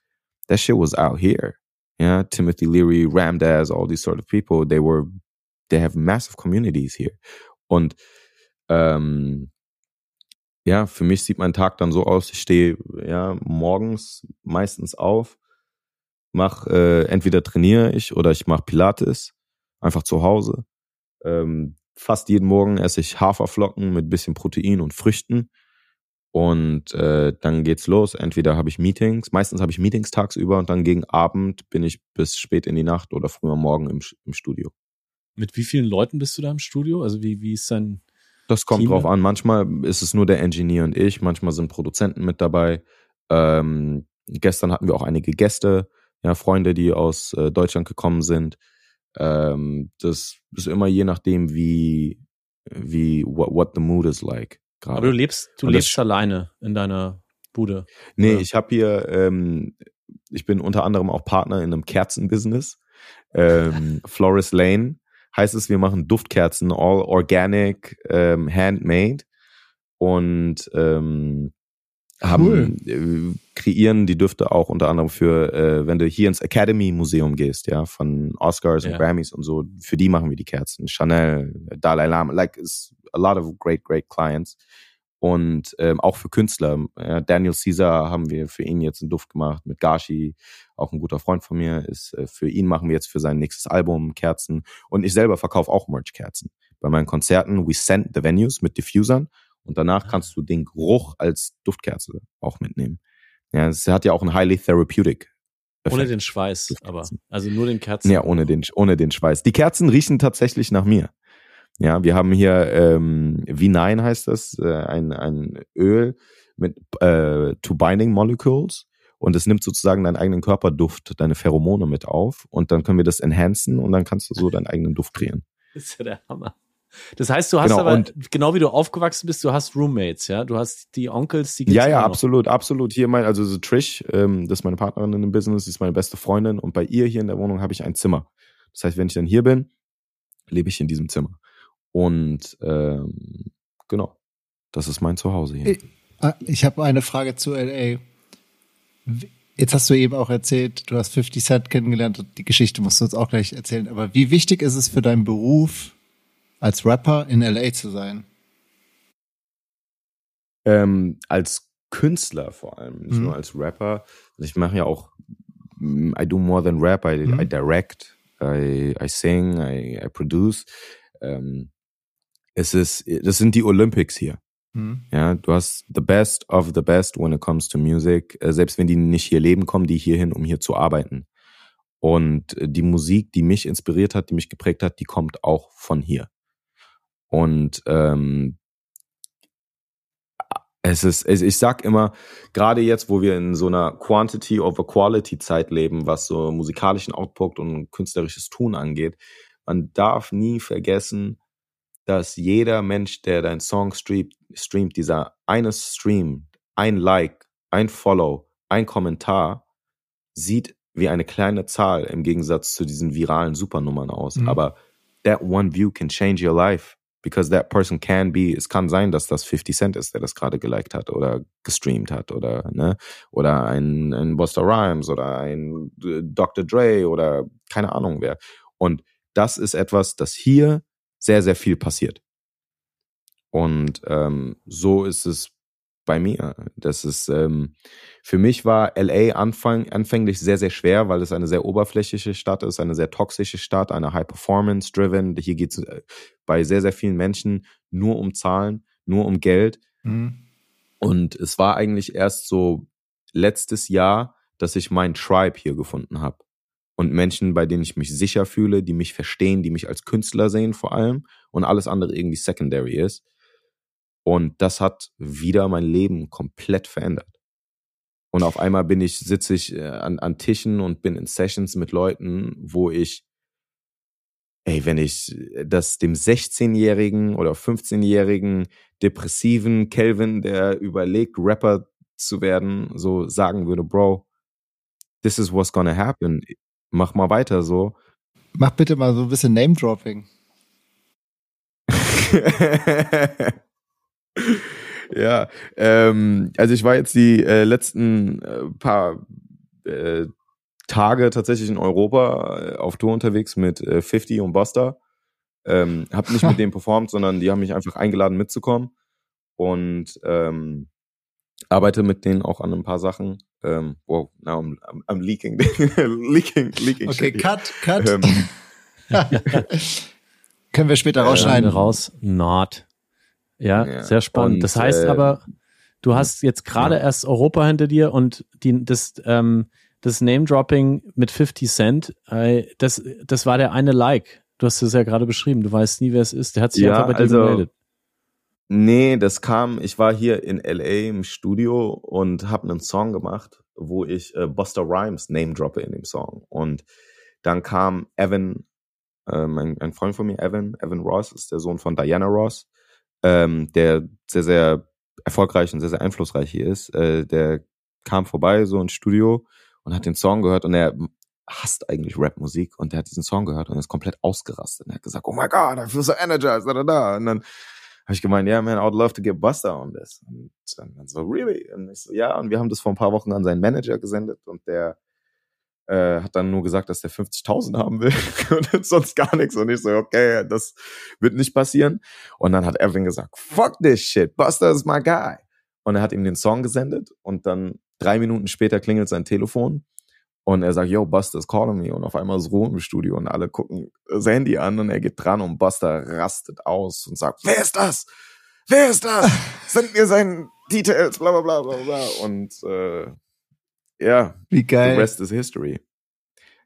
that shit was out here. Yeah, Timothy Leary, Ramdas, all these sort of people, they were, they have massive communities here. Und Ähm, ja, für mich sieht mein Tag dann so aus, ich stehe ja morgens meistens auf, mach äh, entweder trainiere ich oder ich mache Pilates, einfach zu Hause. Ähm, fast jeden Morgen esse ich Haferflocken mit bisschen Protein und Früchten. Und äh, dann geht's los. Entweder habe ich Meetings, meistens habe ich Meetings tagsüber und dann gegen Abend bin ich bis spät in die Nacht oder früh am Morgen im, im Studio. Mit wie vielen Leuten bist du da im Studio? Also wie, wie ist dein Das kommt Team? drauf an. Manchmal ist es nur der Engineer und ich, manchmal sind Produzenten mit dabei. Ähm, gestern hatten wir auch einige Gäste, ja, Freunde, die aus äh, Deutschland gekommen sind. Ähm, das ist immer je nachdem, wie, wie, what, what the mood is like. Gerade. Aber du lebst, du Und lebst alleine in deiner Bude. Nee, Ja. ich habe hier, ähm, ich bin unter anderem auch Partner in einem Kerzenbusiness. Ähm, Florist Lane heißt es, wir machen Duftkerzen, all organic, ähm, handmade und ähm, haben äh, kreieren die Düfte auch unter anderem für, äh, wenn du hier ins Academy Museum gehst, ja, von Oscars und Ja. Grammys und so, für die machen wir die Kerzen. Chanel, Dalai Lama, like it's a lot of great, great clients. Und ähm, auch für Künstler. Ja, Daniel Caesar haben wir für ihn jetzt einen Duft gemacht mit Gashi, auch ein guter Freund von mir. Ist äh, für ihn machen wir jetzt für sein nächstes Album Kerzen. Und ich selber verkaufe auch Merch-Kerzen. Bei meinen Konzerten, we send the venues mit Diffusern und danach Ah. kannst du den Geruch als Duftkerze auch mitnehmen. Ja, es hat ja auch einen highly therapeutic. Ohne Effekt. den Schweiß, aber. Also nur den Kerzen. Ja, ohne den, ohne den Schweiß. Die Kerzen riechen tatsächlich nach mir. Ja, wir haben hier ähm, V9 heißt das, äh, ein, ein Öl mit äh, to binding molecules und es nimmt sozusagen deinen eigenen Körperduft, deine Pheromone mit auf und dann können wir das enhancen und dann kannst du so deinen eigenen Duft kreieren. Das ist ja der Hammer. Das heißt, du hast Genau, aber, genau wie du aufgewachsen bist, du hast Roommates, ja? Du hast die Onkels, die Ja, ja, absolut, absolut. Hier mein, also so Trish, ähm, das ist meine Partnerin in dem Business, die ist meine beste Freundin und bei ihr hier in der Wohnung habe ich ein Zimmer. Das heißt, wenn ich dann hier bin, lebe ich in diesem Zimmer. Und ähm, genau, das ist mein Zuhause hier. Ich- Ah, Ich habe eine Frage zu LA. Jetzt hast du eben auch erzählt, du hast 50 Cent kennengelernt. Die Geschichte musst du uns auch gleich erzählen. Aber wie wichtig ist es für deinen Beruf als Rapper in LA zu sein? ähm, als Künstler vor allem, nicht Mhm. nur als Rapper. Ich mache ja auch, mm, I do more than rap, I, Mhm. I direct, I, I sing, I, I produce. Ähm, es ist, das sind die Olympics hier. Hm? Ja, du hast the best of the best when it comes to music. Äh, Selbst wenn die nicht hier leben, kommen die hierhin, um hier zu arbeiten. Und äh, die Musik, die mich inspiriert hat, die mich geprägt hat, die kommt auch von hier. Und ähm, es ist, ich sag immer, gerade jetzt, wo wir in so einer Quantity over Quality Zeit leben, was so musikalischen Output und künstlerisches Tun angeht, man darf nie vergessen, dass jeder Mensch, der deinen Song streamt, streamt, dieser eine Stream, ein Like, ein Follow, ein Kommentar, sieht wie eine kleine Zahl im Gegensatz zu diesen viralen Supernummern aus. Mhm. Aber that one view can change your life. Because that person can be, es kann sein, dass das 50 Cent ist, der das gerade geliked hat oder gestreamt hat oder, ne, oder ein, ein Buster Rhymes oder ein äh, Dr. Dre oder keine Ahnung wer. Und das ist etwas, das hier sehr, sehr viel passiert. Und ähm, so ist es bei mir. Das ist, ähm, für mich war LA Anfang, anfänglich sehr, sehr schwer, weil es eine sehr oberflächliche Stadt ist, eine sehr toxische Stadt, eine High-Performance-driven. Hier geht es bei sehr, sehr vielen Menschen nur um Zahlen, nur um Geld. Hm? Und es war eigentlich erst so letztes Jahr, dass ich mein Tribe hier gefunden habe. Und Menschen, bei denen ich mich sicher fühle, die mich verstehen, die mich als Künstler sehen vor allem und alles andere irgendwie secondary ist. Und das hat wieder mein Leben komplett verändert. Und auf einmal bin ich, sitze ich äh, an, an Tischen und bin in Sessions mit Leuten, wo ich, ey, wenn ich das dem 16-jährigen oder 15-jährigen depressiven Kelvin, der überlegt, Rapper zu werden, so sagen würde, Bro, this is what's gonna happen. Mach mal weiter so. Mach bitte mal so ein bisschen Name-Dropping. ja, ähm, also ich war jetzt die äh, letzten äh, paar äh, Tage tatsächlich in Europa äh, auf Tour unterwegs mit äh, 50 und Buster. Ähm, hab nicht mit denen performt, sondern die haben mich einfach eingeladen mitzukommen und ähm, arbeite mit denen auch an ein paar Sachen. Ähm, wow, now I'm, I'm, I'm leaking, leaking, leaking. Okay, cut, cut. Ähm, Können wir später Schneiden rausschneiden. raus. Not. Ja, Ja, sehr spannend. und, das heißt äh, aber, du hast jetzt gerade ja. erst Europa hinter dir und die, das, ähm, das Name-Dropping mit 50 Cent, äh, das, das war der eine Like. Du hast es ja gerade beschrieben. Du weißt nie, wer es ist. Der hat sich Ja, einfach bei dir also- gemeldet. Nee, das kam, ich war hier in LA im Studio und habe einen Song gemacht, wo ich äh, Buster Rhymes name droppe in dem Song. Und dann kam Evan, ähm, ein, ein Freund von mir, Evan, Evan Ross, ist der Sohn von Diana Ross, ähm, der sehr, sehr erfolgreich und sehr, sehr einflussreich hier ist. Äh, der kam vorbei so ins Studio und hat den Song gehört und er hasst eigentlich Rapmusik und der hat diesen Song gehört und ist komplett ausgerastet. Und er hat gesagt, oh my God, I feel so energized, da, da, da. Und dann habe ich gemeint, yeah, man, I would love to get Buster on this. Und dann so, really? Und ich so, ja, und wir haben das vor ein paar Wochen an seinen Manager gesendet und der äh, hat dann nur gesagt, dass der 50.000 haben will und sonst gar nichts. Und ich so, okay, das wird nicht passieren. Und dann hat Evan gesagt, fuck this shit, Buster is my guy. Und er hat ihm den Song gesendet und dann drei Minuten später klingelt sein Telefon und er sagt, yo, Buster is calling me. Und auf einmal ist Ruhe im Studio und alle gucken das Handy an und er geht dran und Buster rastet aus und sagt, wer ist das? Wer ist das? Send mir seinen Details, bla bla bla bla bla. Und äh, ja, Wie the geil. rest is history.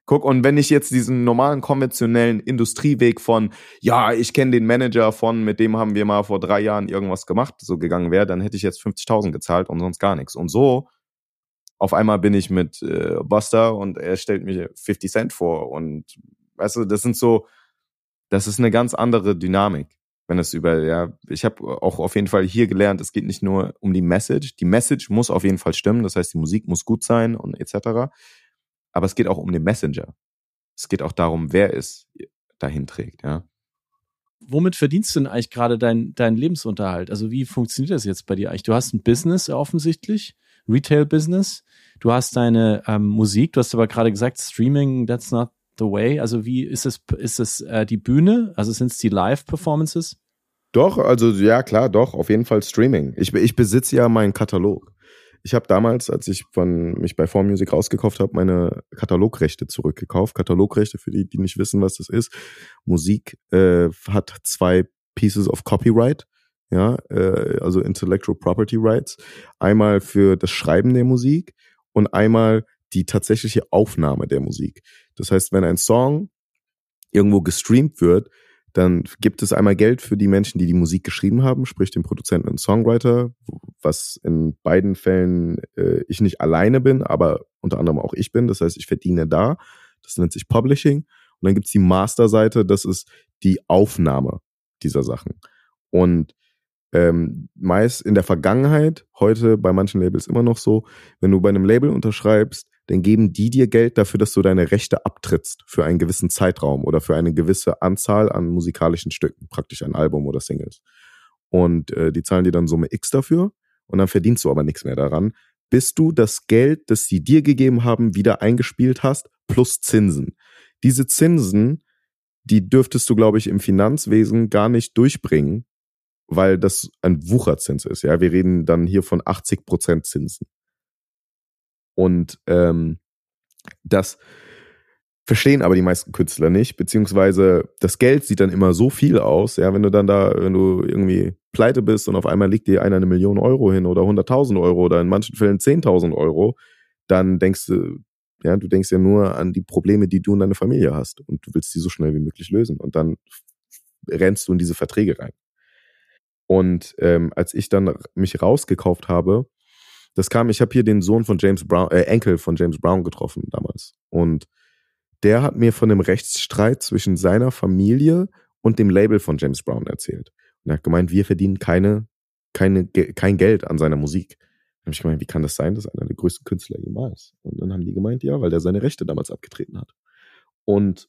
Guck, und wenn ich jetzt diesen normalen konventionellen Industrieweg von, ja, ich kenne den Manager von, mit dem haben wir mal vor drei Jahren irgendwas gemacht, so gegangen wäre, dann hätte ich jetzt 50.000 gezahlt und sonst gar nichts. Und so, auf einmal bin ich mit äh, Buster und er stellt mir 50 Cent vor und, weißt du, das sind so, das ist eine ganz andere Dynamik, wenn es über, ja, ich habe auch auf jeden Fall hier gelernt, es geht nicht nur um die Message, die Message muss auf jeden Fall stimmen, das heißt, die Musik muss gut sein und etc., aber es geht auch um den Messenger. Es geht auch darum, wer es dahin trägt, ja. Womit verdienst du denn eigentlich gerade deinen deinen Lebensunterhalt? Also wie funktioniert das jetzt bei dir eigentlich? Du hast ein Business offensichtlich, Retail-Business. Du hast deine ähm, Musik, du hast aber gerade gesagt, Streaming, that's not the way. Also wie ist es, ist es äh, die Bühne? Also sind es die Live-Performances? Doch, also ja, klar, doch, auf jeden Fall Streaming. Ich, ich besitze ja meinen Katalog. Ich habe damals, als ich von mich bei 4Music rausgekauft habe, meine Katalogrechte zurückgekauft. Katalogrechte, für die, die nicht wissen, was das ist. Musik äh, hat zwei Pieces of Copyright, ja, äh, also Intellectual Property Rights. Einmal für das Schreiben der Musik und einmal die tatsächliche Aufnahme der Musik. Das heißt, wenn ein Song irgendwo gestreamt wird, dann gibt es einmal Geld für die Menschen, die die Musik geschrieben haben, sprich den Produzenten und Songwriter, was in beiden Fällen äh, ich nicht alleine bin, aber unter anderem auch ich bin. Das heißt, ich verdiene da. Das nennt sich Publishing. Und dann gibt's die Masterseite, das ist die Aufnahme dieser Sachen. Und ähm, meist in der Vergangenheit, heute bei manchen Labels immer noch so, wenn du bei einem Label unterschreibst, dann geben die dir Geld dafür, dass du deine Rechte abtrittst für einen gewissen Zeitraum oder für eine gewisse Anzahl an musikalischen Stücken, praktisch ein Album oder Singles. Und äh, die zahlen dir dann Summe X dafür und dann verdienst du aber nichts mehr daran, bis du das Geld, das sie dir gegeben haben, wieder eingespielt hast, plus Zinsen. Diese Zinsen, die dürftest du, glaube ich, im Finanzwesen gar nicht durchbringen, weil das ein Wucherzins ist. Ja, wir reden dann hier von 80 Prozent Zinsen. Und ähm, das verstehen aber die meisten Künstler nicht, beziehungsweise das Geld sieht dann immer so viel aus, ja, wenn du dann da, wenn du irgendwie pleite bist und auf einmal liegt dir einer eine Million Euro hin oder 100.000 Euro oder in manchen Fällen 10.000 Euro, dann denkst du, ja, du denkst ja nur an die Probleme, die du und deine Familie hast und du willst die so schnell wie möglich lösen und dann rennst du in diese Verträge rein. Und ähm, als ich dann mich rausgekauft habe, das kam, ich habe hier den Sohn von James Brown, äh, Enkel von James Brown getroffen damals. Und der hat mir von dem Rechtsstreit zwischen seiner Familie und dem Label von James Brown erzählt. Und er hat gemeint, wir verdienen keine, keine, kein Geld an seiner Musik. Dann habe ich gemeint, wie kann das sein? Das ist einer der größten Künstler jemals. Und dann haben die gemeint, ja, weil der seine Rechte damals abgetreten hat. Und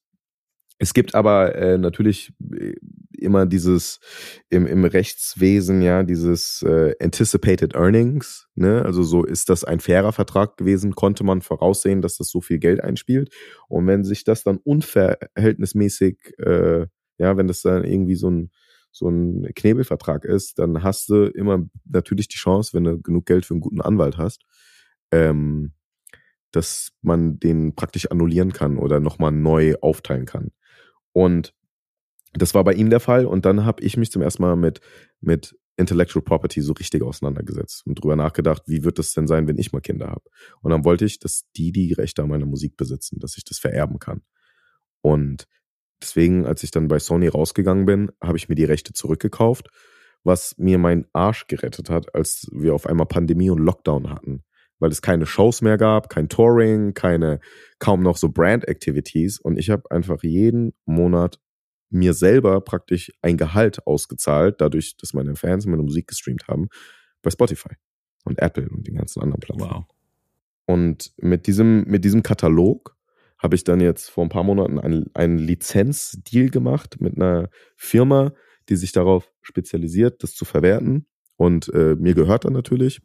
es gibt aber äh, natürlich immer dieses im, im Rechtswesen, ja, dieses äh, Anticipated Earnings, ne? Also so ist das ein fairer Vertrag gewesen, konnte man voraussehen, dass das so viel Geld einspielt. Und wenn sich das dann unverhältnismäßig äh, Ja, wenn das dann irgendwie so ein, so ein Knebelvertrag ist, dann hast du immer natürlich die Chance, wenn du genug Geld für einen guten Anwalt hast, ähm, dass man den praktisch annullieren kann oder nochmal neu aufteilen kann. Und das war bei ihm der Fall. Und dann habe ich mich zum ersten Mal mit, mit Intellectual Property so richtig auseinandergesetzt und drüber nachgedacht, wie wird das denn sein, wenn ich mal Kinder habe? Und dann wollte ich, dass die die Rechte an meiner Musik besitzen, dass ich das vererben kann. Und deswegen, als ich dann bei Sony rausgegangen bin, habe ich mir die Rechte zurückgekauft, was mir meinen Arsch gerettet hat, als wir auf einmal Pandemie und Lockdown hatten, weil es keine Shows mehr gab, kein Touring, keine kaum noch so Brand Activities und ich habe einfach jeden Monat mir selber praktisch ein Gehalt ausgezahlt, dadurch, dass meine Fans meine Musik gestreamt haben, bei Spotify und Apple und den ganzen anderen Plattformen. Wow. Und mit diesem, mit diesem Katalog habe ich dann jetzt vor ein paar Monaten einen, einen Lizenzdeal gemacht mit einer Firma, die sich darauf spezialisiert, das zu verwerten. Und äh, mir gehört dann natürlich.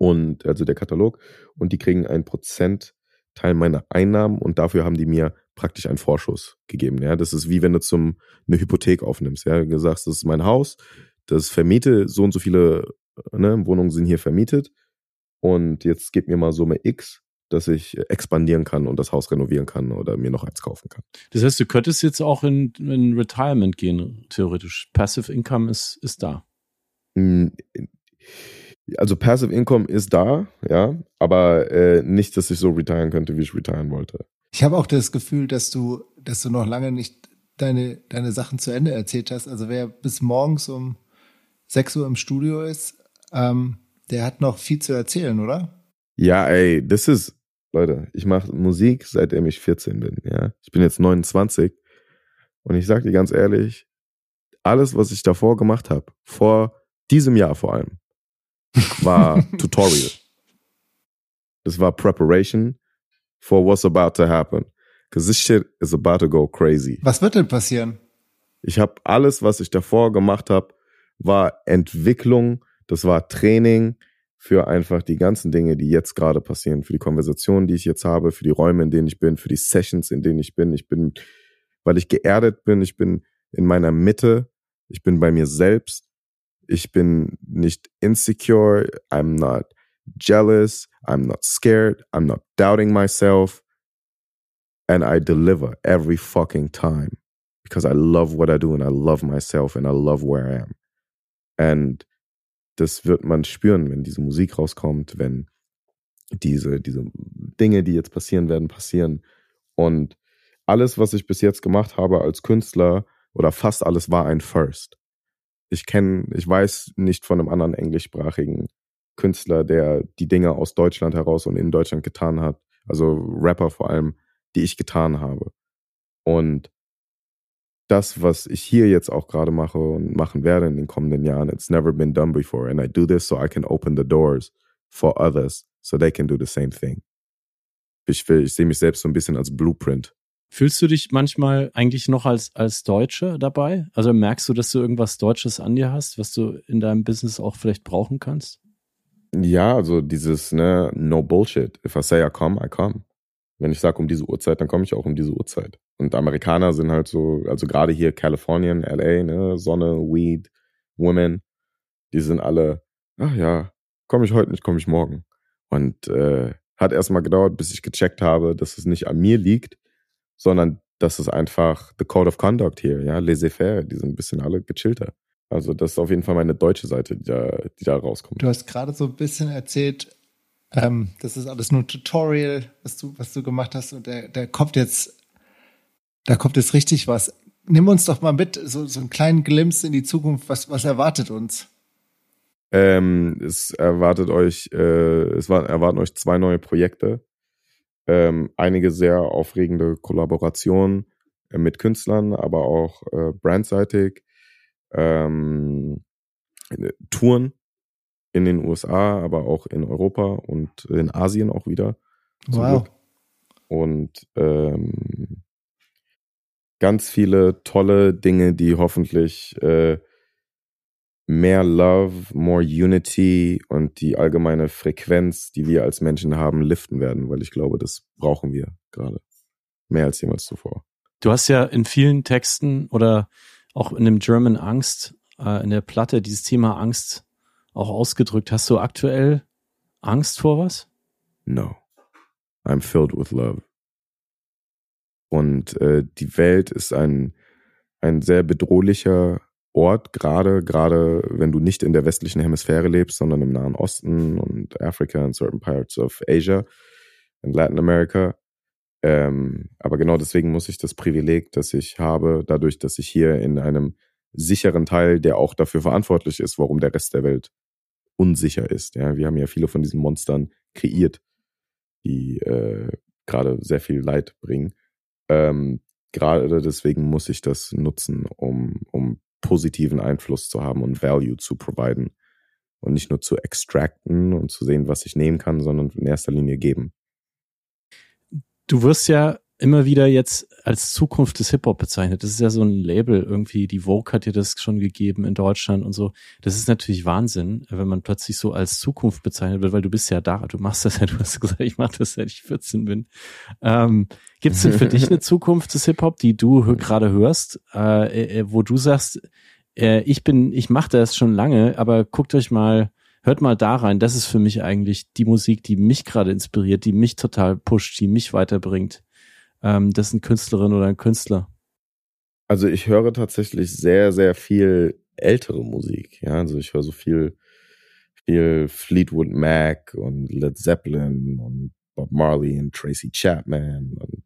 Und also der Katalog. Und die kriegen ein Prozentteil meiner Einnahmen und dafür haben die mir praktisch einen Vorschuss gegeben. Ja, das ist wie wenn du zum eine Hypothek aufnimmst. Ja, du sagst, das ist mein Haus, das vermiete, so und so viele ne, Wohnungen sind hier vermietet und jetzt gib mir mal Summe X, dass ich expandieren kann und das Haus renovieren kann oder mir noch eins kaufen kann. Das heißt, du könntest jetzt auch in, in Retirement gehen, theoretisch. Passive Income ist, ist da. Hm, also Passive Income ist da, ja, aber äh, nicht, dass ich so retiren könnte, wie ich retiren wollte. Ich habe auch das Gefühl, dass du, dass du noch lange nicht deine, deine Sachen zu Ende erzählt hast. Also wer bis morgens um 6 Uhr im Studio ist, ähm, der hat noch viel zu erzählen, oder? Ja, ey, das ist, Leute, ich mache Musik, seitdem ich 14 bin, ja. Ich bin jetzt 29 und ich sag dir ganz ehrlich, alles, was ich davor gemacht habe, vor diesem Jahr vor allem, war Tutorial. Das war Preparation for what's about to happen. Because this shit is about to go crazy. Was wird denn passieren? Ich habe alles, was ich davor gemacht habe, war Entwicklung, das war Training für einfach die ganzen Dinge, die jetzt gerade passieren, für die Konversationen, die ich jetzt habe, für die Räume, in denen ich bin, für die Sessions, in denen ich bin. Ich bin, weil ich geerdet bin, ich bin in meiner Mitte, ich bin bei mir selbst, ich bin nicht insecure, I'm not jealous, I'm not scared, I'm not doubting myself, and I deliver every fucking time because I love what I do and I love myself and I love where I am. And das wird man spüren, wenn diese Musik rauskommt, wenn diese, diese Dinge, die jetzt passieren werden, passieren. Und alles, was ich bis jetzt gemacht habe als Künstler oder fast alles war ein First. Ich kenne, ich weiß nicht von einem anderen englischsprachigen Künstler, der die Dinge aus Deutschland heraus und in Deutschland getan hat. Also Rapper vor allem, die ich getan habe. Und das, was ich hier jetzt auch gerade mache und machen werde in den kommenden Jahren, it's never been done before. And I do this so I can open the doors for others so they can do the same thing. Ich, will, ich sehe mich selbst so ein bisschen als Blueprint. Fühlst du dich manchmal eigentlich noch als, als Deutsche dabei? Also merkst du, dass du irgendwas Deutsches an dir hast, was du in deinem Business auch vielleicht brauchen kannst? Ja, also dieses, ne, no bullshit. If I say I come, I come. Wenn ich sage um diese Uhrzeit, dann komme ich auch um diese Uhrzeit. Und Amerikaner sind halt so, also gerade hier Kalifornien, LA, ne, Sonne, Weed, Women, die sind alle, ach ja, komme ich heute nicht, komme ich morgen. Und äh, hat erstmal gedauert, bis ich gecheckt habe, dass es nicht an mir liegt, sondern dass es einfach the code of conduct hier, ja, laissez-faire, die sind ein bisschen alle gechillter. Also das ist auf jeden Fall meine deutsche Seite, die da, die da rauskommt. Du hast gerade so ein bisschen erzählt, ähm, das ist alles nur ein Tutorial, was du, was du gemacht hast und der, der kommt jetzt, da kommt jetzt richtig was. Nimm uns doch mal mit, so, so einen kleinen Glimpse in die Zukunft. Was, was erwartet uns? Ähm, es erwartet euch, äh, es war, erwarten euch zwei neue Projekte. Ähm, einige sehr aufregende Kollaborationen äh, mit Künstlern, aber auch äh, brandseitig ähm, Touren in den USA, aber auch in Europa und in Asien auch wieder. Wow. Und ähm, ganz viele tolle Dinge, die hoffentlich äh, mehr Love, more Unity und die allgemeine Frequenz, die wir als Menschen haben, liften werden, weil ich glaube, das brauchen wir gerade. Mehr als jemals zuvor. Du hast ja in vielen Texten oder auch in dem German Angst, äh, in der Platte, dieses Thema Angst auch ausgedrückt. Hast du aktuell Angst vor was? No. I'm filled with love. Und äh, die Welt ist ein, ein sehr bedrohlicher Ort, gerade, gerade wenn du nicht in der westlichen Hemisphäre lebst, sondern im Nahen Osten und Afrika und certain parts of Asia und Latin America. Ähm, aber genau deswegen muss ich das Privileg, das ich habe, dadurch, dass ich hier in einem sicheren Teil, der auch dafür verantwortlich ist, warum der Rest der Welt unsicher ist. Ja, wir haben ja viele von diesen Monstern kreiert, die äh, gerade sehr viel Leid bringen. Ähm, gerade deswegen muss ich das nutzen, um, um positiven Einfluss zu haben und Value zu providen. Und nicht nur zu extracten und zu sehen, was ich nehmen kann, sondern in erster Linie geben. Du wirst ja immer wieder jetzt als Zukunft des Hip-Hop bezeichnet. Das ist ja so ein Label irgendwie. Die Vogue hat dir das schon gegeben in Deutschland und so. Das ist natürlich Wahnsinn, wenn man plötzlich so als Zukunft bezeichnet wird, weil du bist ja da. Du machst das ja. Du hast gesagt, ich mache das, seit ich 14 bin. Ähm, Gibt es denn für dich eine Zukunft des Hip-Hop, die du gerade hörst, äh, äh, wo du sagst, äh, ich bin, ich mache das schon lange, aber guckt euch mal, hört mal da rein. Das ist für mich eigentlich die Musik, die mich gerade inspiriert, die mich total pusht, die mich weiterbringt ähm, eine Künstlerin oder ein Künstler? Also ich höre tatsächlich sehr, sehr viel ältere Musik. Ja, also ich höre so viel, viel Fleetwood Mac und Led Zeppelin und Bob Marley und Tracy Chapman und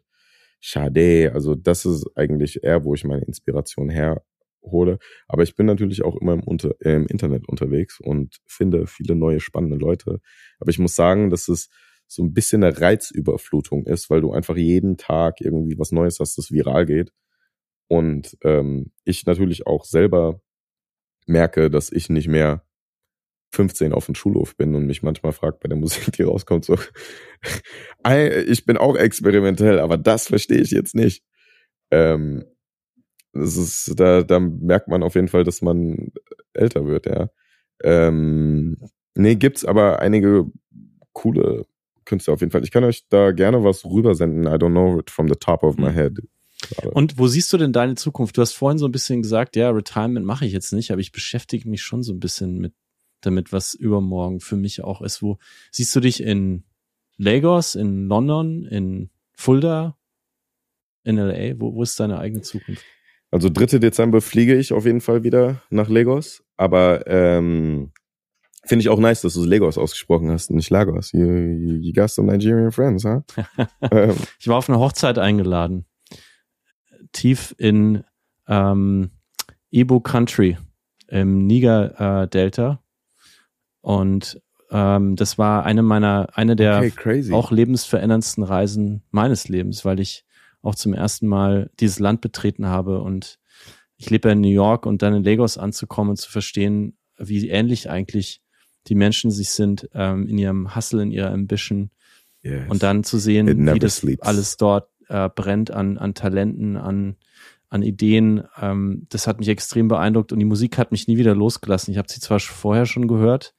Sade. Also das ist eigentlich eher, wo ich meine Inspiration herhole. Aber ich bin natürlich auch immer im, Unter im Internet unterwegs und finde viele neue spannende Leute. Aber ich muss sagen, dass es so ein bisschen eine Reizüberflutung ist, weil du einfach jeden Tag irgendwie was Neues hast, das viral geht. Und ähm, ich natürlich auch selber merke, dass ich nicht mehr 15 auf dem Schulhof bin und mich manchmal fragt bei der Musik, die rauskommt, so, ich bin auch experimentell, aber das verstehe ich jetzt nicht. Ähm, das ist, da, da merkt man auf jeden Fall, dass man älter wird, ja. Ähm, nee, gibt's aber einige coole Künstler auf jeden Fall. Ich kann euch da gerne was rübersenden. I don't know it from the top of my mhm. head. Und wo siehst du denn deine Zukunft? Du hast vorhin so ein bisschen gesagt, ja, Retirement mache ich jetzt nicht, aber ich beschäftige mich schon so ein bisschen mit damit, was übermorgen für mich auch ist. Wo siehst du dich in Lagos, in London, in Fulda, in LA? Wo, wo ist deine eigene Zukunft? Also 3. Dezember fliege ich auf jeden Fall wieder nach Lagos, aber ähm, Finde ich auch nice, dass du Lagos ausgesprochen hast nicht Lagos. You, you, you got some Nigerian friends, huh? ähm. Ich war auf eine Hochzeit eingeladen. Tief in ähm, Ibo Country im Niger-Delta. und ähm, das war eine meiner, eine der okay, auch lebensveränderndsten Reisen meines Lebens, weil ich auch zum ersten Mal dieses Land betreten habe und ich lebe in New York und dann in Lagos anzukommen und zu verstehen, wie ähnlich eigentlich die Menschen sich sind ähm, in ihrem Hustle, in ihrer Ambition. Yes. Und dann zu sehen, wie das sleeps. alles dort äh, brennt an, an Talenten, an, an Ideen. Ähm, das hat mich extrem beeindruckt und die Musik hat mich nie wieder losgelassen. Ich habe sie zwar vorher schon gehört,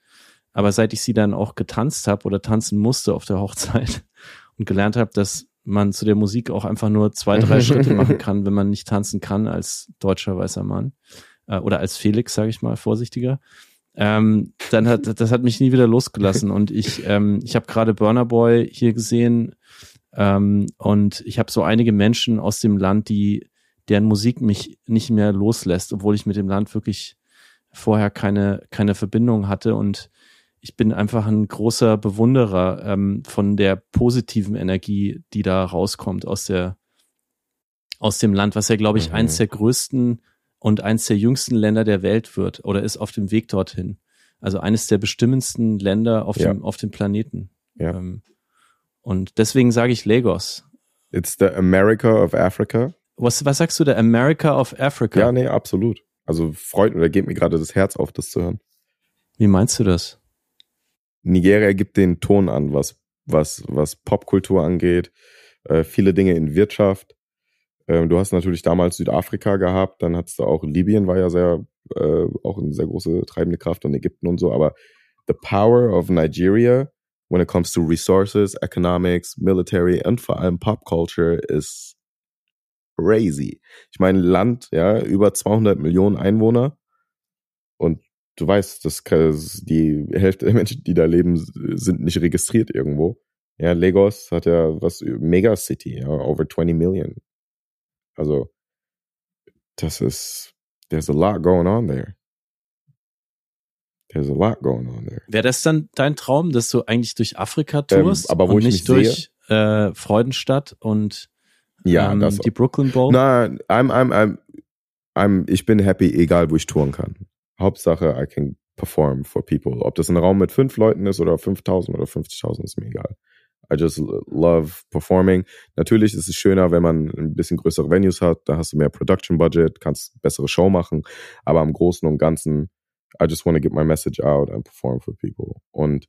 aber seit ich sie dann auch getanzt habe oder tanzen musste auf der Hochzeit und gelernt habe, dass man zu der Musik auch einfach nur zwei, drei Schritte machen kann, wenn man nicht tanzen kann als deutscher weißer Mann äh, oder als Felix, sage ich mal, vorsichtiger ähm, dann hat das hat mich nie wieder losgelassen. Und ich ähm, ich habe gerade Burner Boy hier gesehen. Ähm, und ich habe so einige Menschen aus dem Land, die deren Musik mich nicht mehr loslässt, obwohl ich mit dem Land wirklich vorher keine keine Verbindung hatte. Und ich bin einfach ein großer Bewunderer ähm, von der positiven Energie, die da rauskommt aus der aus dem Land, was ja glaube ich mhm. eins der größten und eines der jüngsten Länder der Welt wird oder ist auf dem Weg dorthin. Also eines der bestimmendsten Länder auf, ja. dem, auf dem Planeten. Ja. Ähm, und deswegen sage ich Lagos. It's the America of Africa. Was, was sagst du, der America of Africa? Ja, nee, absolut. Also freut oder geht mir gerade das Herz auf, das zu hören. Wie meinst du das? Nigeria gibt den Ton an, was, was, was Popkultur angeht, äh, viele Dinge in Wirtschaft, ähm, du hast natürlich damals Südafrika gehabt, dann hattest du auch Libyen war ja sehr, äh, auch eine sehr große treibende Kraft und Ägypten und so, aber the power of Nigeria when it comes to resources, economics, military und vor allem Pop Culture ist crazy. Ich meine, Land, ja, über 200 Millionen Einwohner und du weißt, dass die Hälfte der Menschen, die da leben, sind nicht registriert irgendwo. Ja, Lagos hat ja was, Megacity, ja, over 20 Million. Also, das ist, there's a lot going on there. There's a lot going on there. Wäre das dann dein Traum, dass du eigentlich durch Afrika ähm, tourst ähm, aber wo und ich nicht durch äh, Freudenstadt und ja, ähm, die Brooklyn Bowl? Na, I'm, I'm, I'm, I'm, ich bin happy, egal wo ich touren kann. Hauptsache, I can perform for people. Ob das ein Raum mit fünf Leuten ist oder 5000 oder 50.000, ist mir egal. I just love performing. Natürlich ist es schöner, wenn man ein bisschen größere Venues hat. Da hast du mehr Production Budget, kannst bessere Show machen. Aber im Großen und Ganzen, I just want to get my message out and perform for people. Und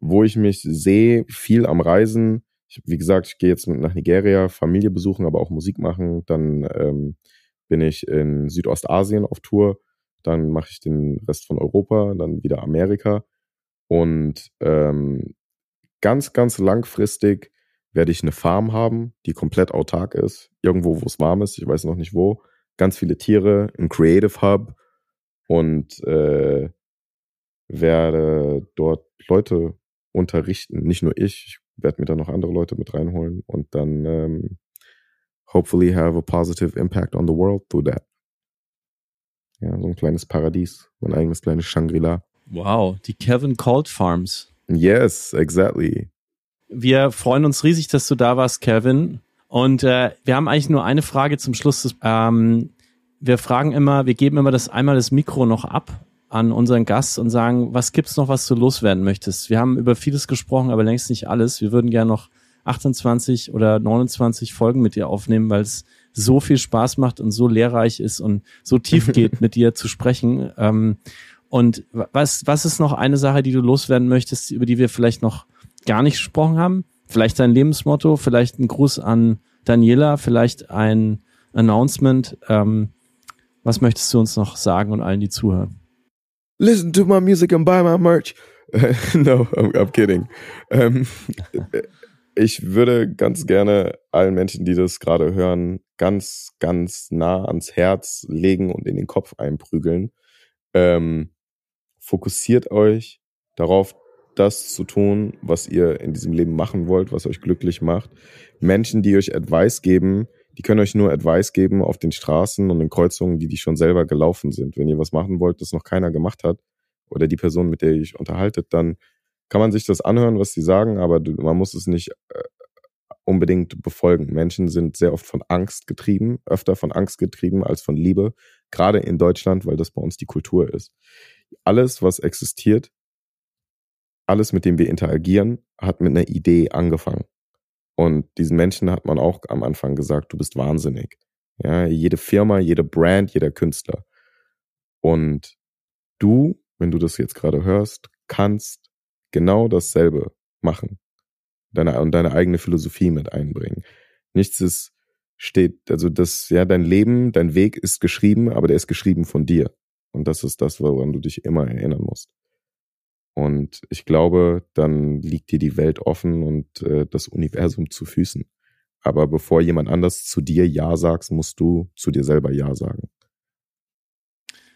wo ich mich sehe, viel am Reisen. Ich, wie gesagt, ich gehe jetzt nach Nigeria, Familie besuchen, aber auch Musik machen. Dann ähm, bin ich in Südostasien auf Tour. Dann mache ich den Rest von Europa, dann wieder Amerika. Und ähm, ganz, ganz langfristig werde ich eine Farm haben, die komplett autark ist. Irgendwo, wo es warm ist, ich weiß noch nicht wo. Ganz viele Tiere, ein Creative Hub und äh, werde dort Leute unterrichten. Nicht nur ich, ich werde mir dann noch andere Leute mit reinholen und dann ähm, hopefully have a positive impact on the world through that. Ja, so ein kleines Paradies, mein eigenes kleines Shangri-La. Wow, die Kevin Cold Farms. Yes, exactly. Wir freuen uns riesig, dass du da warst, Kevin. Und äh, wir haben eigentlich nur eine Frage zum Schluss. Des, ähm, wir fragen immer, wir geben immer das einmal das Mikro noch ab an unseren Gast und sagen, was gibt's noch, was du loswerden möchtest? Wir haben über vieles gesprochen, aber längst nicht alles. Wir würden gerne noch 28 oder 29 Folgen mit dir aufnehmen, weil es so viel Spaß macht und so lehrreich ist und so tief geht, mit dir zu sprechen. Ähm, und was, was ist noch eine Sache, die du loswerden möchtest, über die wir vielleicht noch gar nicht gesprochen haben? Vielleicht dein Lebensmotto, vielleicht ein Gruß an Daniela, vielleicht ein Announcement. Ähm, was möchtest du uns noch sagen und allen, die zuhören? Listen to my music and buy my merch. no, I'm, I'm kidding. Ähm, ich würde ganz gerne allen Menschen, die das gerade hören, ganz, ganz nah ans Herz legen und in den Kopf einprügeln. Ähm, fokussiert euch darauf, das zu tun, was ihr in diesem Leben machen wollt, was euch glücklich macht. Menschen, die euch Advice geben, die können euch nur Advice geben auf den Straßen und den Kreuzungen, die die schon selber gelaufen sind. Wenn ihr was machen wollt, das noch keiner gemacht hat, oder die Person, mit der ihr euch unterhaltet, dann kann man sich das anhören, was sie sagen, aber man muss es nicht äh, unbedingt befolgen. Menschen sind sehr oft von Angst getrieben, öfter von Angst getrieben als von Liebe, gerade in Deutschland, weil das bei uns die Kultur ist alles, was existiert, alles, mit dem wir interagieren, hat mit einer Idee angefangen. Und diesen Menschen hat man auch am Anfang gesagt, du bist wahnsinnig. Ja, jede Firma, jede Brand, jeder Künstler. Und du, wenn du das jetzt gerade hörst, kannst genau dasselbe machen. Deine, und deine eigene Philosophie mit einbringen. Nichts ist, steht, also das, ja, dein Leben, dein Weg ist geschrieben, aber der ist geschrieben von dir. Und das ist das, woran du dich immer erinnern musst. Und ich glaube, dann liegt dir die Welt offen und äh, das Universum zu Füßen. Aber bevor jemand anders zu dir Ja sagst, musst du zu dir selber Ja sagen.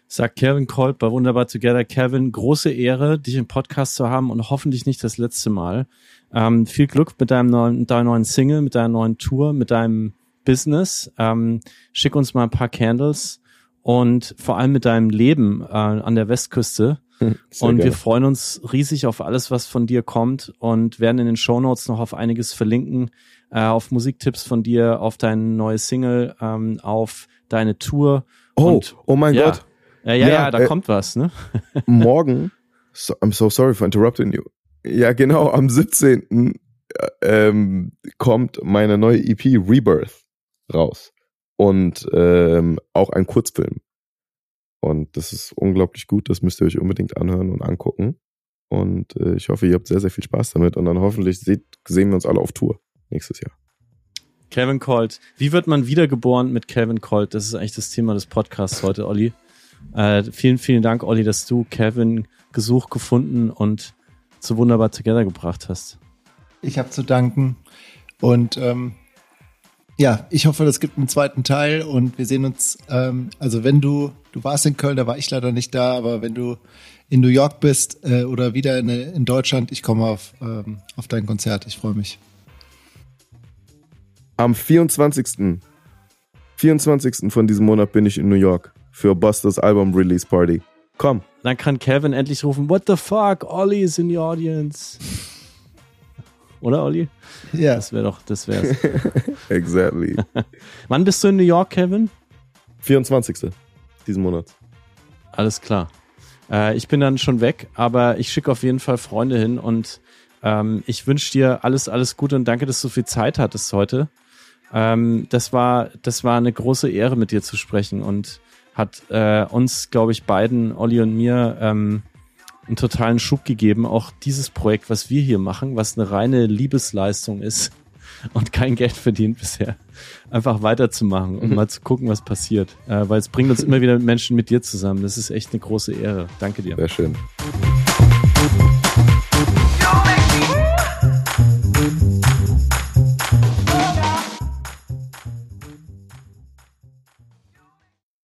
Sagt Kevin Kolb bei Wunderbar Together. Kevin, große Ehre, dich im Podcast zu haben und hoffentlich nicht das letzte Mal. Ähm, viel Glück mit deinem neuen, deiner neuen Single, mit deiner neuen Tour, mit deinem Business. Ähm, schick uns mal ein paar Candles und vor allem mit deinem Leben äh, an der Westküste. Hm, sehr und gerne. wir freuen uns riesig auf alles, was von dir kommt und werden in den Show Notes noch auf einiges verlinken, äh, auf Musiktipps von dir, auf deine neue Single, ähm, auf deine Tour. Oh, und, oh mein ja. Gott. Ja, ja, ja, ja da äh, kommt was, ne? morgen, so, I'm so sorry for interrupting you. Ja, genau, am 17. Äh, ähm, kommt meine neue EP Rebirth raus und ähm, auch ein Kurzfilm. Und das ist unglaublich gut, das müsst ihr euch unbedingt anhören und angucken. Und äh, ich hoffe, ihr habt sehr, sehr viel Spaß damit und dann hoffentlich seht, sehen wir uns alle auf Tour nächstes Jahr. Kevin Colt. Wie wird man wiedergeboren mit Kevin Colt? Das ist eigentlich das Thema des Podcasts heute, Olli. Äh, vielen, vielen Dank, Olli, dass du Kevin gesucht, gefunden und so wunderbar together gebracht hast. Ich habe zu danken und ähm, ja, ich hoffe, das gibt einen zweiten Teil und wir sehen uns, ähm, also wenn du, du warst in Köln, da war ich leider nicht da, aber wenn du in New York bist äh, oder wieder in, in Deutschland, ich komme auf, ähm, auf dein Konzert. Ich freue mich. Am 24. 24. von diesem Monat bin ich in New York für Busters Album Release Party. Komm. Dann kann Kevin endlich rufen, what the fuck, Olli is in the audience. Oder, Olli? Ja. Das wäre doch, das wär's. exactly. Wann bist du in New York, Kevin? 24. diesen Monat. Alles klar. Äh, ich bin dann schon weg, aber ich schicke auf jeden Fall Freunde hin und ähm, ich wünsche dir alles, alles Gute und danke, dass du so viel Zeit hattest heute. Ähm, das war, das war eine große Ehre, mit dir zu sprechen und hat äh, uns, glaube ich, beiden, Olli und mir, ähm, einen totalen Schub gegeben. Auch dieses Projekt, was wir hier machen, was eine reine Liebesleistung ist und kein Geld verdient bisher, einfach weiterzumachen und mhm. mal zu gucken, was passiert. Äh, weil es bringt uns immer wieder Menschen mit dir zusammen. Das ist echt eine große Ehre. Danke dir. Sehr schön.